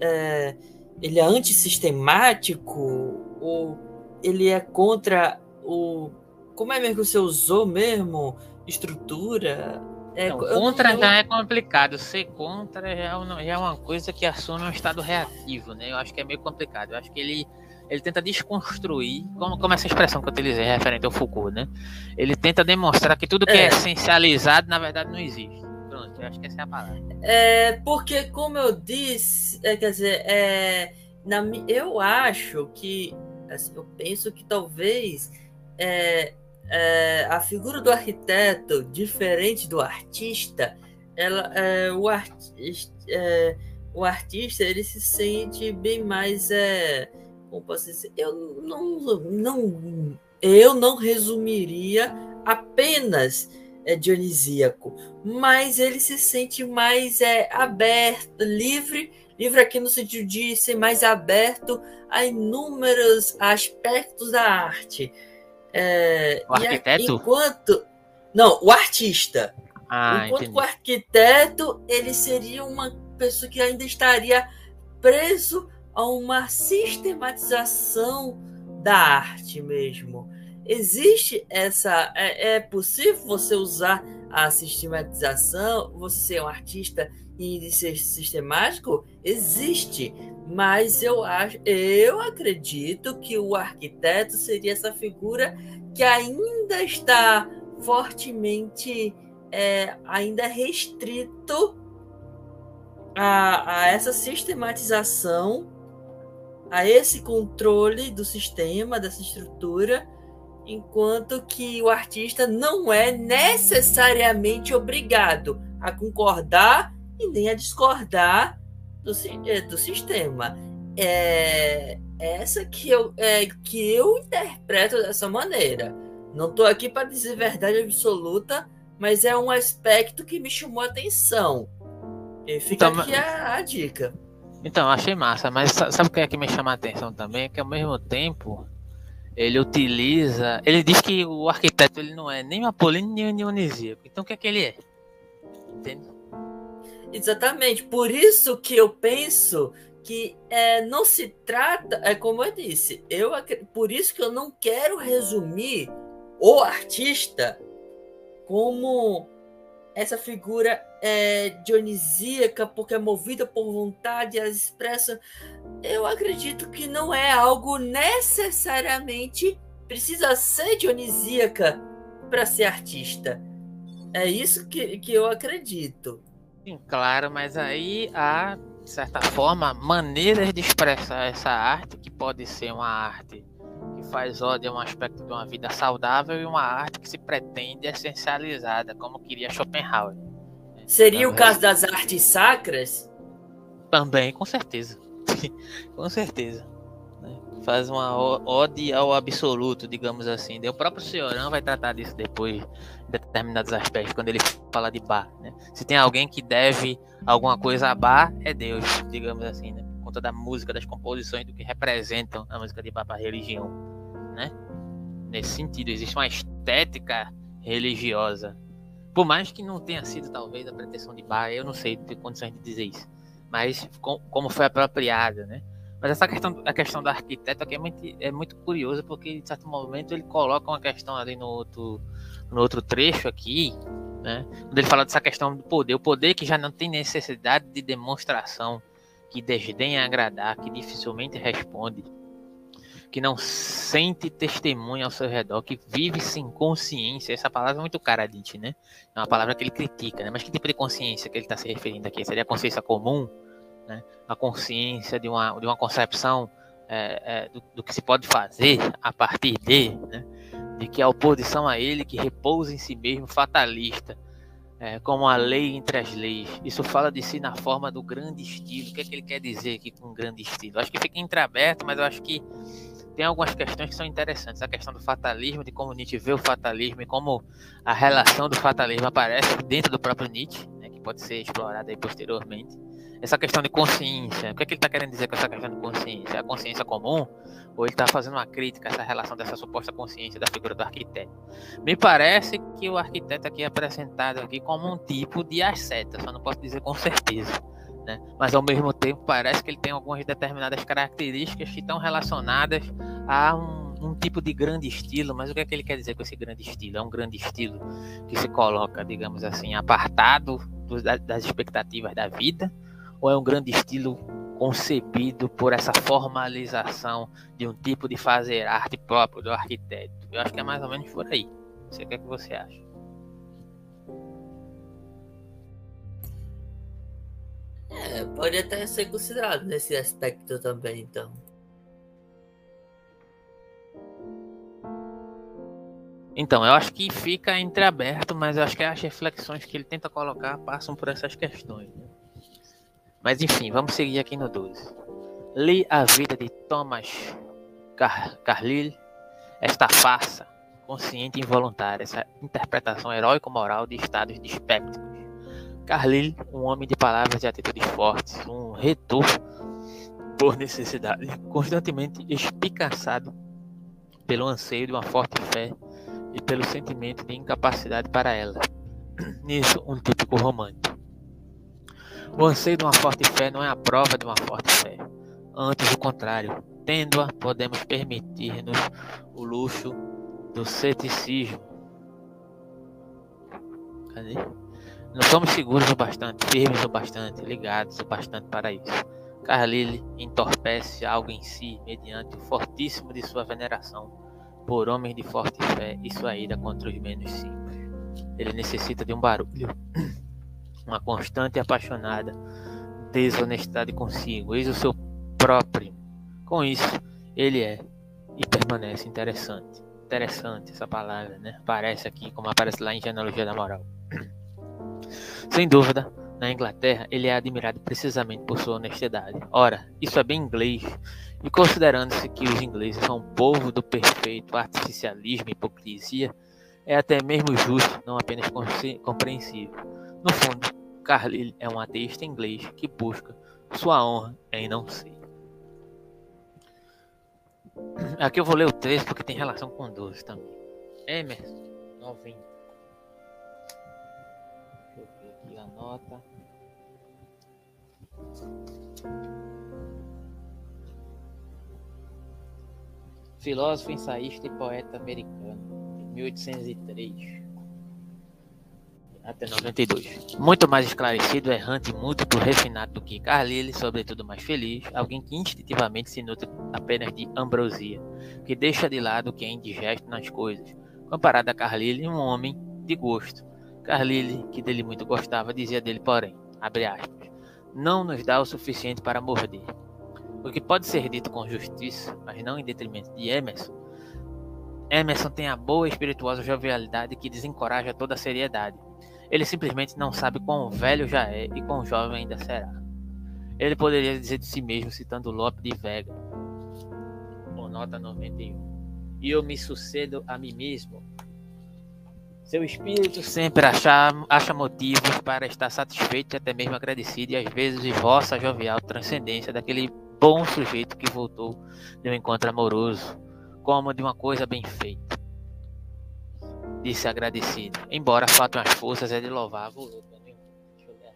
É, ele é antissistemático, ou ele é contra o. Como é mesmo que você usou mesmo? Estrutura é, não, contra não... já é complicado. Ser contra já é, já é uma coisa que assume um estado reativo, né? Eu acho que é meio complicado. Eu acho que ele, ele tenta desconstruir, como, como essa expressão que eu utilizei referente ao Foucault, né? Ele tenta demonstrar que tudo que é, é essencializado, na verdade, não existe. Pronto, eu acho que essa é a palavra. É, porque, como eu disse, é, quer dizer, é, na, eu acho que, assim, eu penso que talvez é, é, a figura do arquiteto, diferente do artista, ela, é, o, artista, é, o artista ele se sente bem mais. É, como posso dizer? Eu não, não, eu não resumiria apenas é, dionisíaco, mas ele se sente mais é, aberto, livre, livre aqui no sentido de ser mais aberto a inúmeros aspectos da arte. É, o arquiteto? enquanto. Não, o artista. Ah, enquanto entendi. o arquiteto, ele seria uma pessoa que ainda estaria preso a uma sistematização da arte mesmo. Existe essa. É, é possível você usar a sistematização, você ser um artista e ser sistemático? Existe. Mas eu acho, eu acredito que o arquiteto seria essa figura que ainda está fortemente é, ainda restrito a, a essa sistematização, a esse controle do sistema, dessa estrutura, enquanto que o artista não é necessariamente obrigado a concordar e nem a discordar do, é, do sistema. É essa que eu, é, que eu interpreto dessa maneira. Não estou aqui para dizer verdade absoluta, mas é um aspecto que me chamou a atenção. E fica então, aqui a, a, dica. Então, achei massa, mas sabe o que é que me chama a atenção também? É que ao mesmo tempo ele utiliza. Ele diz que o arquiteto ele não é nem apolíneo nem dionisíaco. Então o que é que ele é? Entende? Exatamente. Por isso que eu penso que é, não se trata, é como eu disse, eu por isso que eu não quero resumir o artista como essa figura é, dionisíaca, porque é movida por vontade, ela expressa. Eu acredito que não é algo necessariamente precisa ser dionisíaca para ser artista. É isso que, que eu acredito. Sim, claro, mas aí há, de certa forma, maneiras de expressar essa arte, que pode ser uma arte que faz ódio a um aspecto de uma vida saudável e uma arte que se pretende essencializada, como queria Schopenhauer. Seria então, o caso das artes sacras? Também, com certeza. [laughs] com certeza. Faz uma ode ao absoluto, digamos assim. O próprio Senhorão vai tratar disso depois, em determinados aspectos, quando ele fala de Bar. Né? Se tem alguém que deve alguma coisa a Bar, é Deus, digamos assim, né? por conta da música, das composições, do que representam a música de Bar para a religião. Né? Nesse sentido, existe uma estética religiosa por mais que não tenha sido, talvez, a pretensão de Bar, eu não sei ter condições de dizer isso. Mas com, como foi apropriada, né? Mas essa questão, a questão do arquiteto aqui é muito, é muito curiosa, porque em certo momento ele coloca uma questão ali no outro, no outro trecho aqui, né? Quando ele fala dessa questão do poder, o poder que já não tem necessidade de demonstração, que desdenha agradar, que dificilmente responde que não sente testemunha ao seu redor, que vive sem consciência. Essa palavra é muito cara, gente, né? É uma palavra que ele critica, né? Mas que tipo de consciência que ele está se referindo aqui? Seria a consciência comum, né? A consciência de uma, de uma concepção é, é, do, do, que se pode fazer a partir de, né? De que a oposição a ele que repousa em si mesmo fatalista, é, como a lei entre as leis. Isso fala de si na forma do grande estilo. O que é que ele quer dizer aqui com grande estilo? acho que fica entreaberto, mas eu acho que tem algumas questões que são interessantes. A questão do fatalismo, de como Nietzsche vê o fatalismo e como a relação do fatalismo aparece dentro do próprio Nietzsche, né, que pode ser explorada posteriormente. Essa questão de consciência, o que, é que ele está querendo dizer com essa questão de consciência? É a consciência comum? Ou ele está fazendo uma crítica a essa relação dessa suposta consciência da figura do arquiteto? Me parece que o arquiteto aqui é apresentado aqui como um tipo de asceta, só não posso dizer com certeza né? Mas ao mesmo tempo parece que ele tem algumas determinadas características que estão relacionadas a um, um, tipo de grande estilo. Mas o que é que ele quer dizer com esse grande estilo? É um grande estilo que se coloca, digamos assim, apartado do, das expectativas da vida? Ou é um grande estilo concebido por essa formalização de um tipo de fazer arte próprio do arquiteto? Eu acho que é mais ou menos por aí. Você o que, é que você acha? É, pode até ser considerado nesse aspecto também, então. Então, eu acho que fica entreaberto, mas eu acho que as reflexões que ele tenta colocar passam por essas questões. Né? Mas enfim, vamos seguir aqui no 12. Li a vida de Thomas Car Carlyle, esta farsa consciente e involuntária, essa interpretação heróico-moral de estados dispépticos Carlyle, um homem de palavras e atitudes fortes, um retor por necessidade, constantemente espicaçado pelo anseio de uma forte fé e pelo sentimento de incapacidade para ela. [clears throat] Nisso, um típico romântico. O anseio de uma forte fé não é a prova de uma forte fé. Antes, o contrário. Tendo-a, podemos permitir-nos o luxo do ceticismo. Cadê? Não somos seguros o bastante, firmes o bastante, ligados o bastante para isso. Carlyle entorpece algo em si mediante o fortíssimo de sua veneração por homens de forte fé e sua ira contra os menos simples. Ele necessita de um barulho, uma constante e apaixonada desonestidade consigo, eis o seu próprio. Com isso, ele é e permanece interessante. Interessante essa palavra, né? Aparece aqui como aparece lá em Genealogia da Moral. Sem dúvida, na Inglaterra, ele é admirado precisamente por sua honestidade. Ora, isso é bem inglês, e considerando-se que os ingleses são um povo do perfeito artificialismo e hipocrisia, é até mesmo justo, não apenas compreensível. No fundo, Carlyle é um ateísta inglês que busca sua honra em não ser. Aqui eu vou ler o 13 porque tem relação com 12 também. Emerson, 90. Deixa eu ver aqui a nota. Filósofo, ensaísta e poeta americano, 1803 até 92. Muito mais esclarecido, errante, múltiplo, refinado do que Carlyle, sobretudo mais feliz, alguém que instintivamente se nutre apenas de ambrosia, que deixa de lado o que é indigesto nas coisas. Comparado a Carlyle, um homem de gosto. Carlyle, que dele muito gostava, dizia dele, porém, abre aspas, não nos dá o suficiente para morder. O que pode ser dito com justiça, mas não em detrimento de Emerson, Emerson tem a boa e espirituosa jovialidade que desencoraja toda a seriedade ele simplesmente não sabe quão velho já é e quão jovem ainda será. Ele poderia dizer de si mesmo, citando Lope de Vega, ou nota 91. E eu me sucedo a mim mesmo. Seu espírito sempre acha, acha motivos para estar satisfeito e até mesmo agradecido, e às vezes vossa jovial transcendência daquele bom sujeito que voltou de um encontro amoroso, como de uma coisa bem feita disse agradecido. Embora faltem as forças, é de eu ver.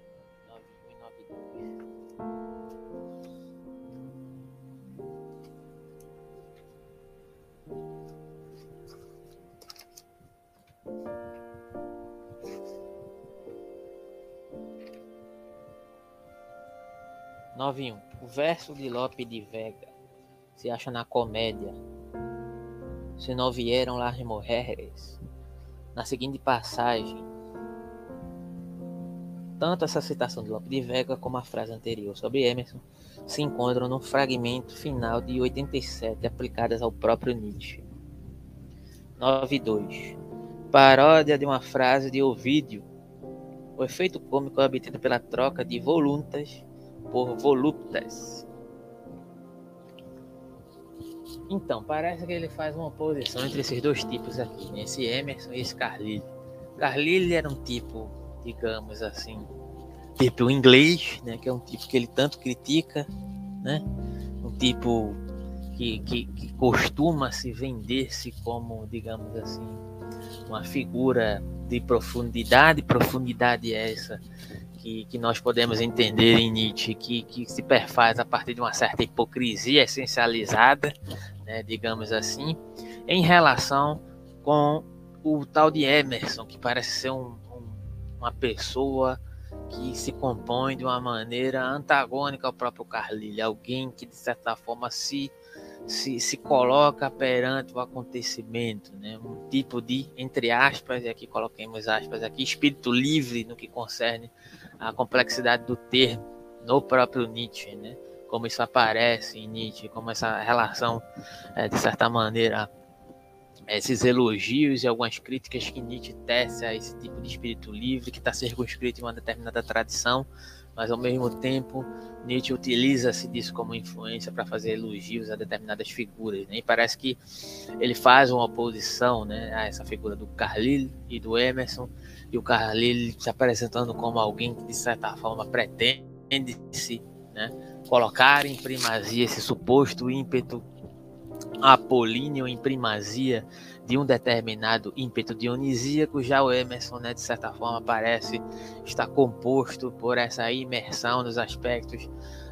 9 1. O verso de Lope de Vega se acha na comédia. Se não vieram las mujeres, na seguinte passagem. Tanto essa citação de Lope de Vega como a frase anterior sobre Emerson se encontram no fragmento final de 87 aplicadas ao próprio Nietzsche. 9.2 Paródia de uma frase de Ovídio. O efeito cômico é obtido pela troca de voluntas por voluptas. Então, parece que ele faz uma oposição entre esses dois tipos aqui, né? esse Emerson e esse Carlyle. Carlyle era um tipo, digamos assim, tipo inglês, né? que é um tipo que ele tanto critica, né? um tipo que, que, que costuma se vender-se como, digamos assim, uma figura de profundidade, profundidade é essa que, que nós podemos entender em Nietzsche, que, que se perfaz a partir de uma certa hipocrisia essencializada, né, digamos assim, em relação com o tal de Emerson, que parece ser um, um, uma pessoa que se compõe de uma maneira antagônica ao próprio Carlyle, alguém que de certa forma se, se, se coloca perante o acontecimento, né? um tipo de, entre aspas, e aqui coloquemos aspas aqui, espírito livre no que concerne a complexidade do termo no próprio Nietzsche, né? Como isso aparece em Nietzsche, como essa relação, é, de certa maneira, esses elogios e algumas críticas que Nietzsche tece a esse tipo de espírito livre que está circunscrito em uma determinada tradição, mas ao mesmo tempo Nietzsche utiliza-se disso como influência para fazer elogios a determinadas figuras. Né? E parece que ele faz uma oposição né, a essa figura do Carlyle e do Emerson, e o Carlyle se apresentando como alguém que de certa forma pretende-se né, colocar em primazia esse suposto ímpeto apolíneo em primazia de um determinado ímpeto dionisíaco, já o Emerson, né, de certa forma, parece estar composto por essa imersão nos aspectos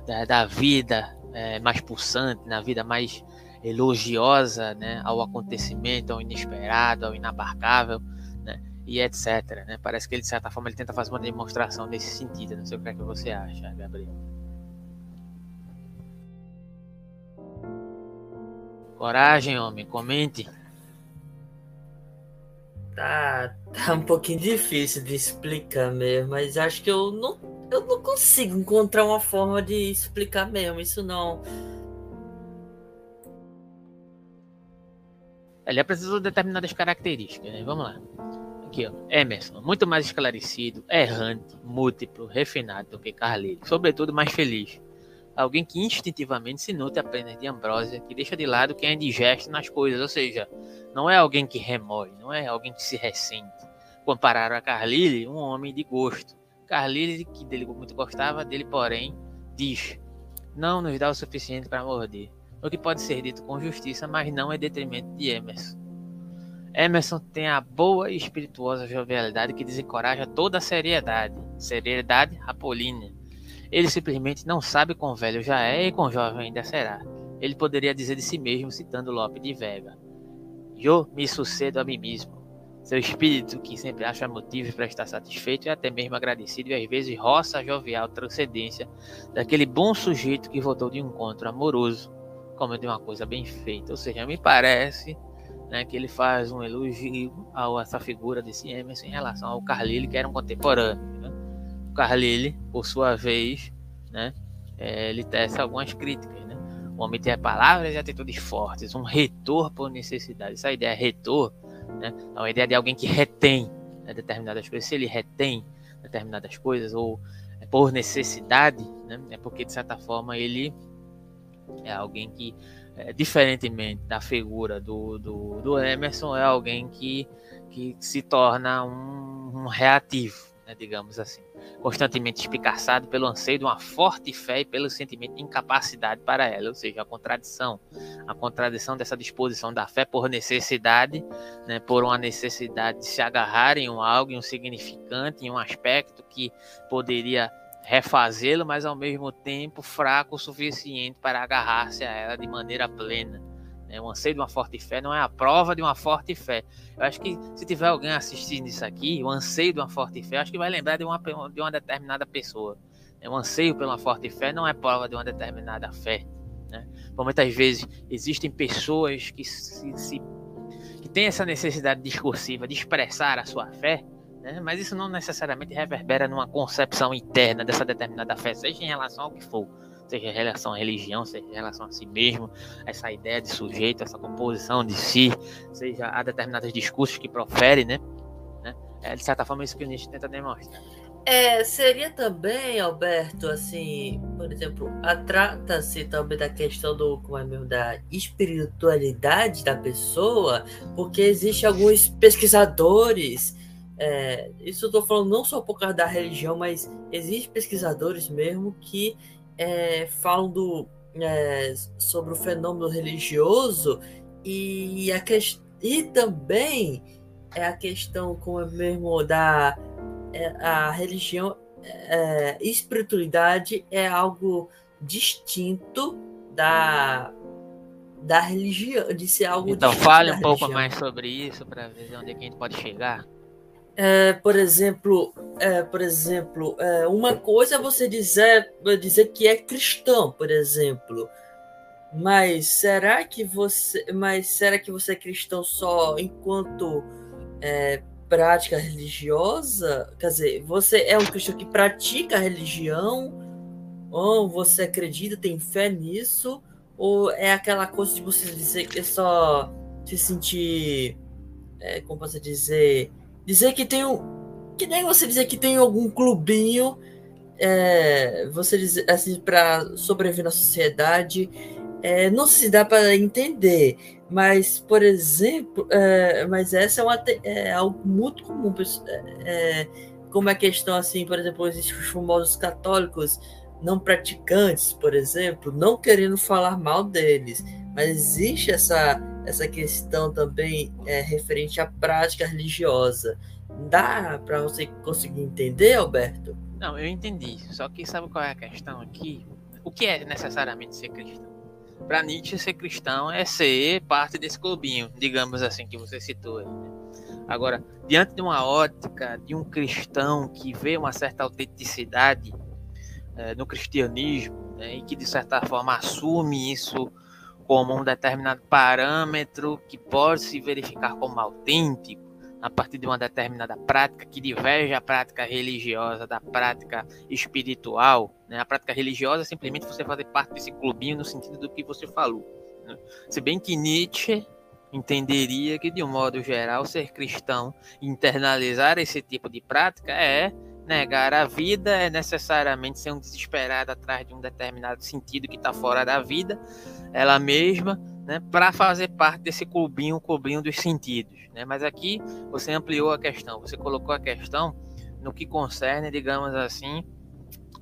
da, da vida é, mais pulsante, na vida mais elogiosa né, ao acontecimento, ao inesperado, ao inabarcável, né, e etc. Né? Parece que ele, de certa forma, ele tenta fazer uma demonstração nesse sentido. Não sei o que, é que você acha, Gabriel. Coragem, homem, comente. Tá, tá um pouquinho difícil de explicar mesmo, mas acho que eu não. eu não consigo encontrar uma forma de explicar mesmo isso não. Ele apresentou determinadas características, né? Vamos lá. Aqui, ó. Emerson, muito mais esclarecido, errante, múltiplo, refinado do que Carlyle, sobretudo mais feliz. Alguém que instintivamente se nutre apenas de ambrósia, que deixa de lado quem é indigesto nas coisas, ou seja, não é alguém que remói, não é alguém que se ressente. Compararam a Carlyle, um homem de gosto. Carlyle, que dele muito gostava, dele, porém, diz: Não nos dá o suficiente para morder o que pode ser dito com justiça, mas não em detrimento de Emerson. Emerson tem a boa e espirituosa jovialidade que desencoraja toda a seriedade, seriedade apolínea. Ele simplesmente não sabe quão velho já é e quão jovem ainda será. Ele poderia dizer de si mesmo, citando Lope de Vega: Eu me sucedo a mim mesmo. Seu espírito, que sempre acha motivos para estar satisfeito e até mesmo agradecido, e às vezes roça a jovial transcendência daquele bom sujeito que voltou de um encontro amoroso como de uma coisa bem feita. Ou seja, me parece né, que ele faz um elogio a essa figura desse Emerson em relação ao Carlyle, que era um contemporâneo. Né? Carlyle, por sua vez, né, é, ele tece algumas críticas. Né? O homem tem palavras e atitudes fortes, um retor por necessidade. Essa ideia retor né, é uma ideia de alguém que retém né, determinadas coisas. Se ele retém determinadas coisas ou é por necessidade, né, é porque de certa forma ele é alguém que, é, diferentemente da figura do, do, do, Emerson, é alguém que, que se torna um, um reativo, né, digamos assim. Constantemente espicaçado pelo anseio de uma forte fé e pelo sentimento de incapacidade para ela, ou seja, a contradição. A contradição dessa disposição da fé por necessidade, né, por uma necessidade de se agarrar em um algo, em um significante, em um aspecto que poderia refazê-lo, mas ao mesmo tempo fraco o suficiente para agarrar-se a ela de maneira plena. Né? O anseio de uma forte fé não é a prova de uma forte fé. Eu acho que se tiver alguém assistindo isso aqui, o anseio de uma forte fé, acho que vai lembrar de uma, de uma determinada pessoa. Né? O anseio pela forte fé não é prova de uma determinada fé. Né? Por muitas vezes existem pessoas que, se, se, que têm essa necessidade discursiva de expressar a sua fé, né? Mas isso não necessariamente reverbera numa concepção interna dessa determinada fé, seja em relação ao que for, seja em relação à religião, seja em relação a si mesmo, essa ideia de sujeito, essa composição de si, seja a determinados discursos que profere, né? né? É, de certa forma, isso que o Nietzsche tenta demonstrar. É, seria também, Alberto, assim, por exemplo, trata-se também da questão do, como é mesmo, da espiritualidade da pessoa, porque existem alguns pesquisadores é, isso eu estou falando não só por causa da religião, mas existem pesquisadores mesmo que é, falam do, é, sobre o fenômeno religioso e, a que, e também é a questão como é mesmo da é, a religião, é, espiritualidade é algo distinto da da religião, de ser algo Então fale um pouco mais sobre isso para ver onde é que a gente pode chegar. É, por exemplo, é, por exemplo, é, uma coisa é você dizer, dizer que é cristão, por exemplo. Mas será que você, mas será que você é cristão só enquanto é, prática religiosa? Quer dizer, você é um cristão que pratica a religião? Ou você acredita, tem fé nisso? Ou é aquela coisa de você dizer que é só se sentir, é, como posso dizer, dizer que tem um. Que nem você dizer que tem algum clubinho, é, você dizer assim, para sobreviver na sociedade, é, não se dá para entender. Mas, por exemplo, é, mas essa é, uma, é algo muito comum. É, como é a questão assim, por exemplo, existem os famosos católicos não praticantes, por exemplo, não querendo falar mal deles, mas existe essa essa questão também é referente à prática religiosa. Dá para você conseguir entender, Alberto? Não, eu entendi. Só que sabe qual é a questão aqui? O que é necessariamente ser cristão? Para Nietzsche, ser cristão é ser parte desse clubinho, digamos assim, que você citou. Né? Agora, diante de uma ótica de um cristão que vê uma certa autenticidade é, no cristianismo né, e que, de certa forma, assume isso como um determinado parâmetro que pode se verificar como autêntico, a partir de uma determinada prática que diverge a prática religiosa da prática espiritual. Né? A prática religiosa é simplesmente você fazer parte desse clubinho no sentido do que você falou. Né? Se bem que Nietzsche entenderia que, de um modo geral, ser cristão internalizar esse tipo de prática é negar a vida, é necessariamente ser um desesperado atrás de um determinado sentido que está fora da vida, ela mesma, né, para fazer parte desse clubinho, clubinho dos sentidos. Né? Mas aqui você ampliou a questão, você colocou a questão no que concerne, digamos assim,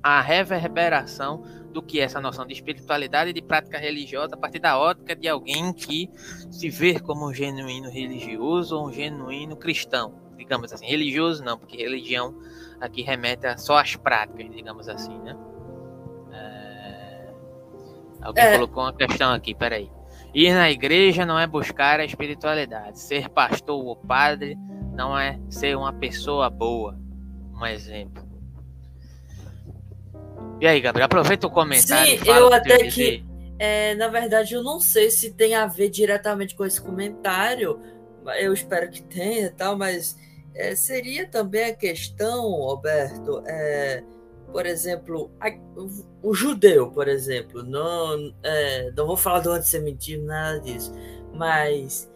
a reverberação do que é essa noção de espiritualidade e de prática religiosa a partir da ótica de alguém que se vê como um genuíno religioso ou um genuíno cristão, digamos assim. Religioso não, porque religião aqui remete a só às práticas, digamos assim, né? Alguém é... colocou uma questão aqui, peraí. Ir na igreja não é buscar a espiritualidade. Ser pastor ou padre não é ser uma pessoa boa. Um exemplo. E aí, Gabriel, aproveita o comentário. Sim, eu até que, é, na verdade, eu não sei se tem a ver diretamente com esse comentário. Eu espero que tenha, tal, mas é, seria também a questão, Roberto, é, por exemplo, a, o, o, judeu, por exemplo, não, é, não vou falar do antissemitismo, nada disso, mas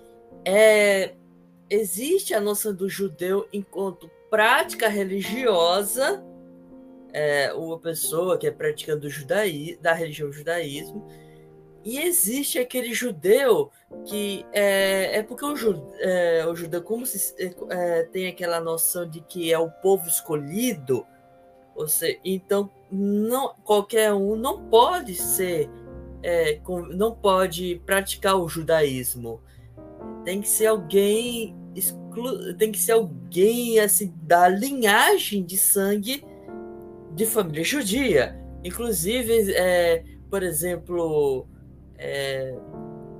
é, existe a noção do judeu enquanto prática religiosa é, uma pessoa que é praticante do judaísmo, da religião judaísmo, e existe aquele judeu que é, é porque o, é, o judeu, como se é, tem aquela noção de que é o povo escolhido, seja, então não, qualquer um não pode ser, é, não pode praticar o judaísmo. Tem que ser alguém exclu, tem que ser alguém assim da linhagem de sangue de família judia. Inclusive, é, por exemplo, é,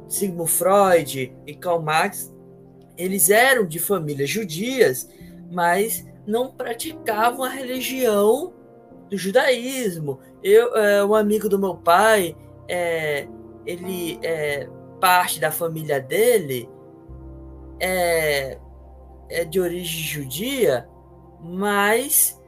Sigmund Freud e Karl Marx, eles eram de famílias judias, mas não praticavam a religião do judaísmo. Eu, é, um amigo do meu pai, é, ele é parte da família dele é, é de origem judia, mas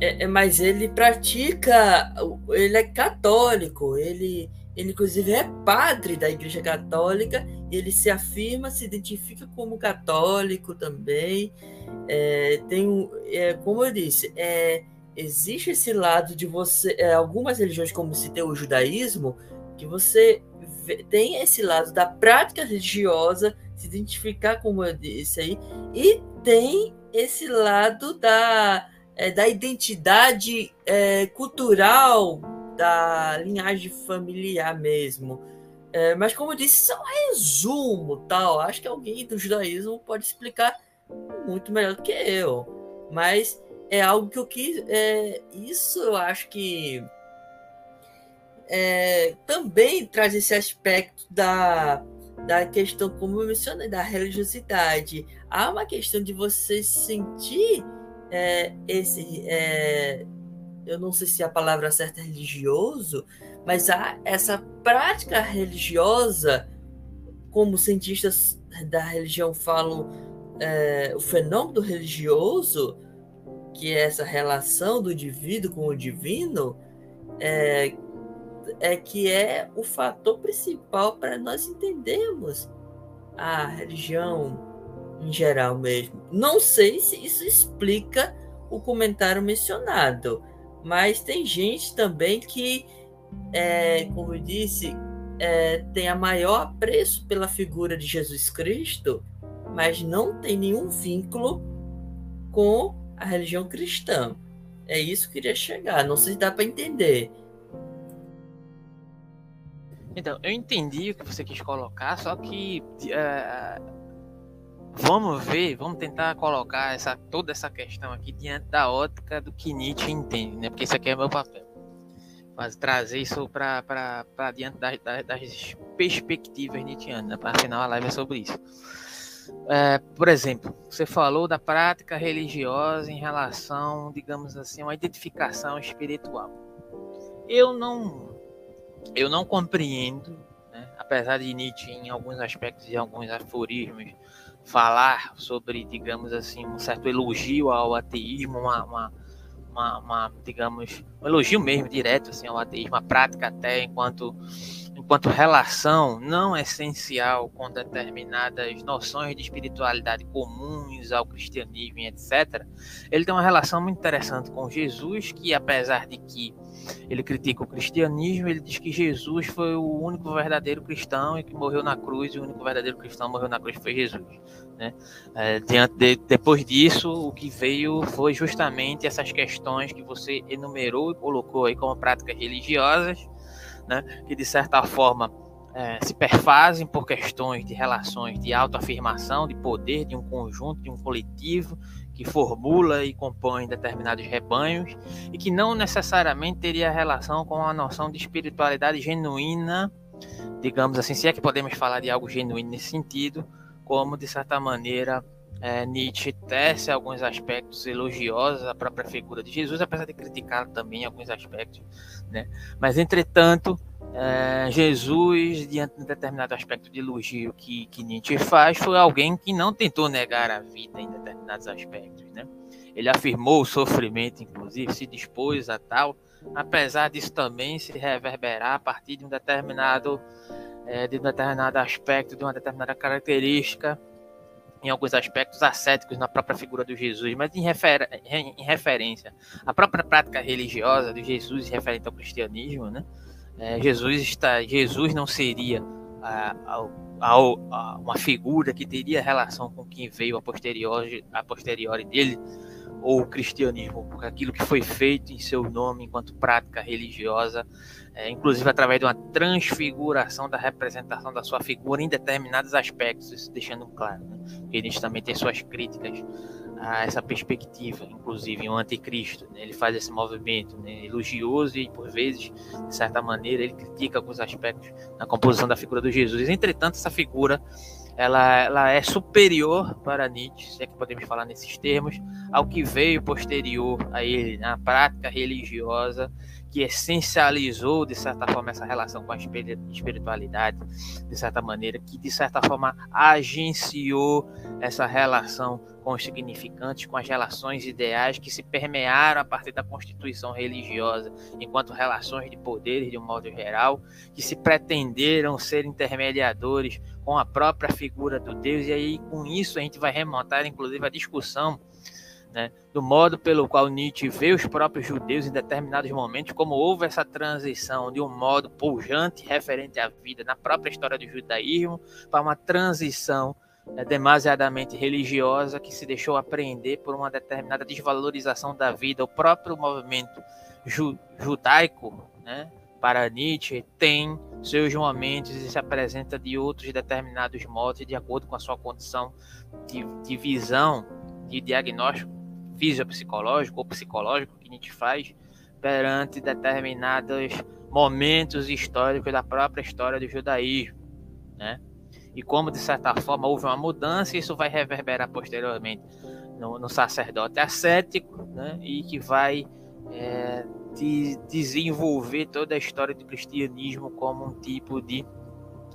é, é, mas ele pratica, ele é católico, ele, ele inclusive é padre da Igreja Católica, ele se afirma, se identifica como católico também. É, tem, é, como eu disse, é, existe esse lado de você, é, algumas religiões, como se tem o judaísmo, que você vê, tem esse lado da prática religiosa, se identificar como eu disse aí, e tem esse lado da é, da identidade é, cultural da linhagem familiar mesmo. É, mas como eu disse, isso é um resumo, tal. Acho que alguém do judaísmo pode explicar muito melhor do que eu. Mas é algo que eu quis. É, isso eu acho que é, também traz esse aspecto da, da questão, como eu mencionei, da religiosidade. Há uma questão de você sentir é, esse, é, eu não sei se a palavra certa é religioso, mas há essa prática religiosa, como cientistas da religião falam, é, o fenômeno religioso, que é essa relação do indivíduo com o divino, é, é que é o fator principal para nós entendermos a religião em geral mesmo. Não sei se isso explica o comentário mencionado, mas tem gente também que, é, como eu disse, é, tem a maior apreço pela figura de Jesus Cristo, mas não tem nenhum vínculo com a religião cristã. É isso que eu queria chegar. Não sei se dá para entender. Então, eu entendi o que você quis colocar, só que uh, vamos ver, vamos tentar colocar essa, toda essa questão aqui diante da ótica do que Nietzsche entende, né? Porque isso aqui é meu papel. Mas trazer isso para diante das, das, perspectivas nietzschianas, né? afinal a live é sobre isso. É, por exemplo, você falou da prática religiosa em relação, digamos assim, a uma identificação espiritual. Eu não, eu não compreendo, né? apesar de Nietzsche em alguns aspectos e alguns aforismos falar sobre, digamos assim, um certo elogio ao ateísmo, uma, uma, uma, uma digamos, um elogio mesmo direto assim, ao ateísmo, a prática até enquanto enquanto relação não essencial com determinadas noções de espiritualidade comuns ao cristianismo, etc., ele tem uma relação muito interessante com Jesus, que apesar de que ele critica o cristianismo, ele diz que Jesus foi o único verdadeiro cristão e que morreu na cruz, e o único verdadeiro cristão morreu na cruz foi Jesus. Né? É, diante de, depois disso, o que veio foi justamente essas questões que você enumerou e colocou aí como práticas religiosas, né, que de certa forma é, se perfazem por questões de relações de autoafirmação, de poder de um conjunto, de um coletivo que formula e compõe determinados rebanhos e que não necessariamente teria relação com a noção de espiritualidade genuína, digamos assim, se é que podemos falar de algo genuíno nesse sentido, como de certa maneira é, Nietzsche tece alguns aspectos elogiosos à própria figura de Jesus, apesar de criticar também alguns aspectos, né? Mas, entretanto, é, Jesus, diante de um determinado aspecto de elogio que, que Nietzsche faz, foi alguém que não tentou negar a vida em determinados aspectos, né? Ele afirmou o sofrimento, inclusive, se dispôs a tal, apesar disso também se reverberar a partir de um determinado, é, de um determinado aspecto, de uma determinada característica em alguns aspectos ascéticos na própria figura do Jesus, mas em, refer em referência à própria prática religiosa de Jesus referente ao cristianismo, né? É, Jesus está, Jesus não seria a, a, a, uma figura que teria relação com quem veio a posteriori, a posteriori dele, ou o cristianismo, porque aquilo que foi feito em seu nome enquanto prática religiosa, é, inclusive através de uma transfiguração da representação da sua figura em determinados aspectos, deixando claro. Né? Ele também tem suas críticas a essa perspectiva, inclusive o anticristo. Né? Ele faz esse movimento né? elogioso e, por vezes, de certa maneira, ele critica alguns aspectos na composição da figura de Jesus. Entretanto, essa figura ela, ela é superior para Nietzsche, se é que podemos falar nesses termos, ao que veio posterior a ele, na prática religiosa, que essencializou, de certa forma, essa relação com a espiritualidade, de certa maneira, que, de certa forma, agenciou essa relação com os significantes, com as relações ideais que se permearam a partir da constituição religiosa, enquanto relações de poderes, de um modo geral, que se pretenderam ser intermediadores com a própria figura do Deus, e aí com isso a gente vai remontar, inclusive, a discussão né, do modo pelo qual Nietzsche vê os próprios judeus em determinados momentos, como houve essa transição de um modo pujante referente à vida na própria história do judaísmo para uma transição né, demasiadamente religiosa que se deixou apreender por uma determinada desvalorização da vida. O próprio movimento ju judaico, né, para Nietzsche, tem seus momentos e se apresenta de outros determinados modos de acordo com a sua condição de, de visão, de diagnóstico fisiopsicológico ou psicológico que Nietzsche faz perante determinados momentos históricos da própria história do judaísmo, né? E como de certa forma houve uma mudança, isso vai reverberar posteriormente no, no sacerdote ascético, né? E que vai é, de desenvolver toda a história do cristianismo como um tipo de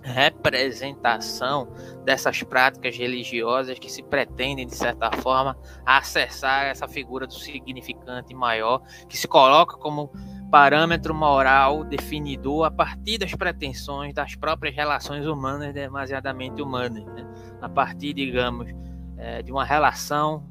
representação dessas práticas religiosas que se pretendem, de certa forma, acessar essa figura do significante maior, que se coloca como parâmetro moral definidor a partir das pretensões das próprias relações humanas, demasiadamente humanas, né? a partir, digamos, é, de uma relação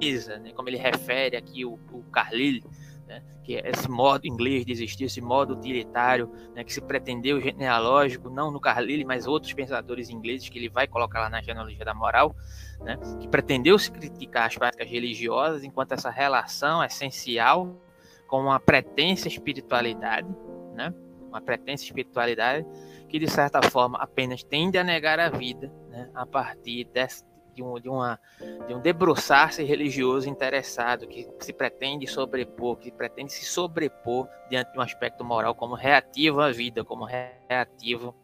né? como ele refere aqui o, o Carlyle, né, que é esse modo inglês de existir, esse modo utilitário, né, que se pretendeu genealógico, não no Carlyle, mas outros pensadores ingleses que ele vai colocar lá na genealogia da moral, né, que pretendeu se criticar as práticas religiosas enquanto essa relação essencial com uma pretensa espiritualidade, né, uma pretensa espiritualidade que de certa forma apenas tende a negar a vida né, a partir desse, de um, de uma, de um debruçar-se religioso interessado que se pretende sobrepor, que pretende se sobrepor diante de um aspecto moral como reativo à vida, como reativo,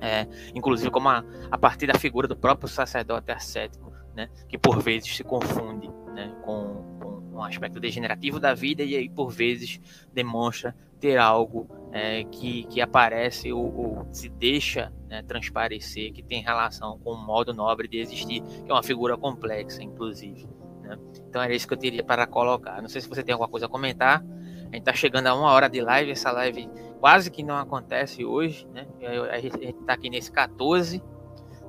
é, inclusive como a, a partir da figura do próprio sacerdote ascético, né, que por vezes se confunde né, com, com um aspecto degenerativo da vida e aí por vezes demonstra ter algo é, que, que aparece ou, ou se deixa né, transparecer que tem relação com o modo nobre de existir, que é uma figura complexa, inclusive. Né? Então era isso que eu teria para colocar. Não sei se você tem alguma coisa a comentar. A gente está chegando a uma hora de live, essa live quase que não acontece hoje, né? A gente está aqui nesse 14,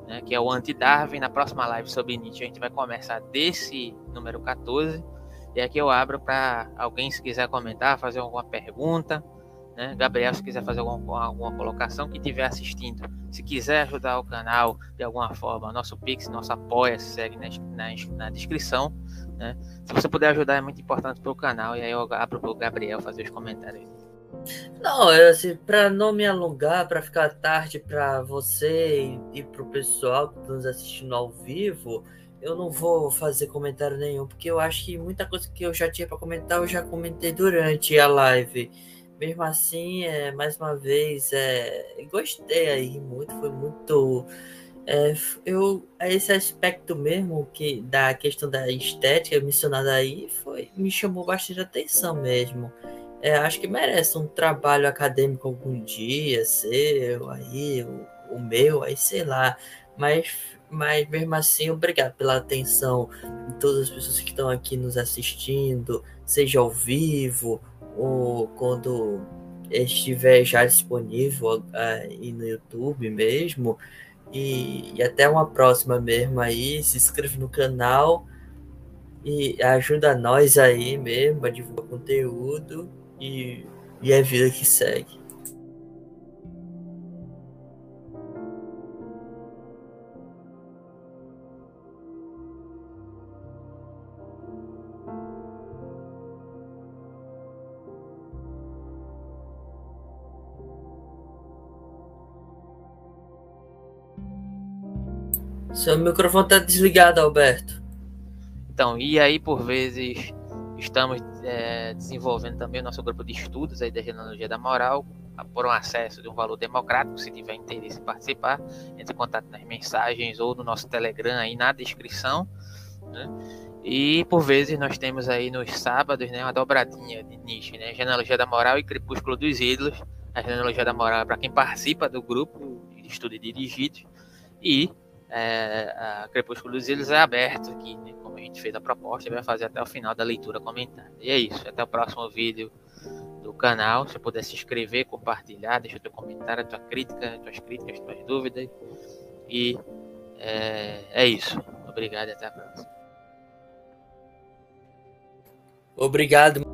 né, que é o anti-Darwin. Na próxima live sobre Nietzsche a gente vai começar desse número 14. E aqui eu abro para alguém se quiser comentar, fazer alguma pergunta. Né? Gabriel, se quiser fazer alguma, alguma colocação, que estiver assistindo, se quiser ajudar o canal de alguma forma, nosso Pix, nosso apoia, segue na, na, na descrição. Né? Se você puder ajudar, é muito importante para o canal. E aí eu abro para o Gabriel fazer os comentários. Não, assim, para não me alongar, para ficar tarde para você e, e para o pessoal que está nos assistindo ao vivo, eu não vou fazer comentário nenhum, porque eu acho que muita coisa que eu já tinha para comentar eu já comentei durante a live mesmo assim, é, mais uma vez, é, gostei aí muito, foi muito. É, eu, esse aspecto mesmo que da questão da estética mencionada aí foi, me chamou bastante atenção mesmo. É, acho que merece um trabalho acadêmico algum dia, seu aí, o, o meu, aí sei lá. Mas, mas mesmo assim, obrigado pela atenção de todas as pessoas que estão aqui nos assistindo, seja ao vivo ou quando estiver já disponível aí no YouTube mesmo. E, e, até uma próxima mesmo aí. Se inscreve no canal e ajuda nós aí mesmo a divulgar conteúdo e, e é a vida que segue. Seu microfone está desligado, Alberto. Então, e aí por vezes estamos é, desenvolvendo também o nosso grupo de estudos aí da genealogia da moral por um acesso de um valor democrático. Se tiver interesse em participar, entre em contato nas mensagens ou no nosso Telegram aí na descrição. Né? E por vezes nós temos aí nos sábados né, uma dobradinha de nicho, né? Genealogia da Moral e Crepúsculo dos Ídolos. A genealogia da moral é para quem participa do grupo de estudo dirigidos. E é, dos Ilhos é aberto aqui, né? como a gente fez a proposta, vai fazer até o final da leitura comentada. E é isso, até o próximo vídeo do canal. Se puder se inscrever, compartilhar, deixa teu comentário, tua crítica, tuas críticas, tuas dúvidas. E é, é isso. Obrigado e até a próxima. Obrigado.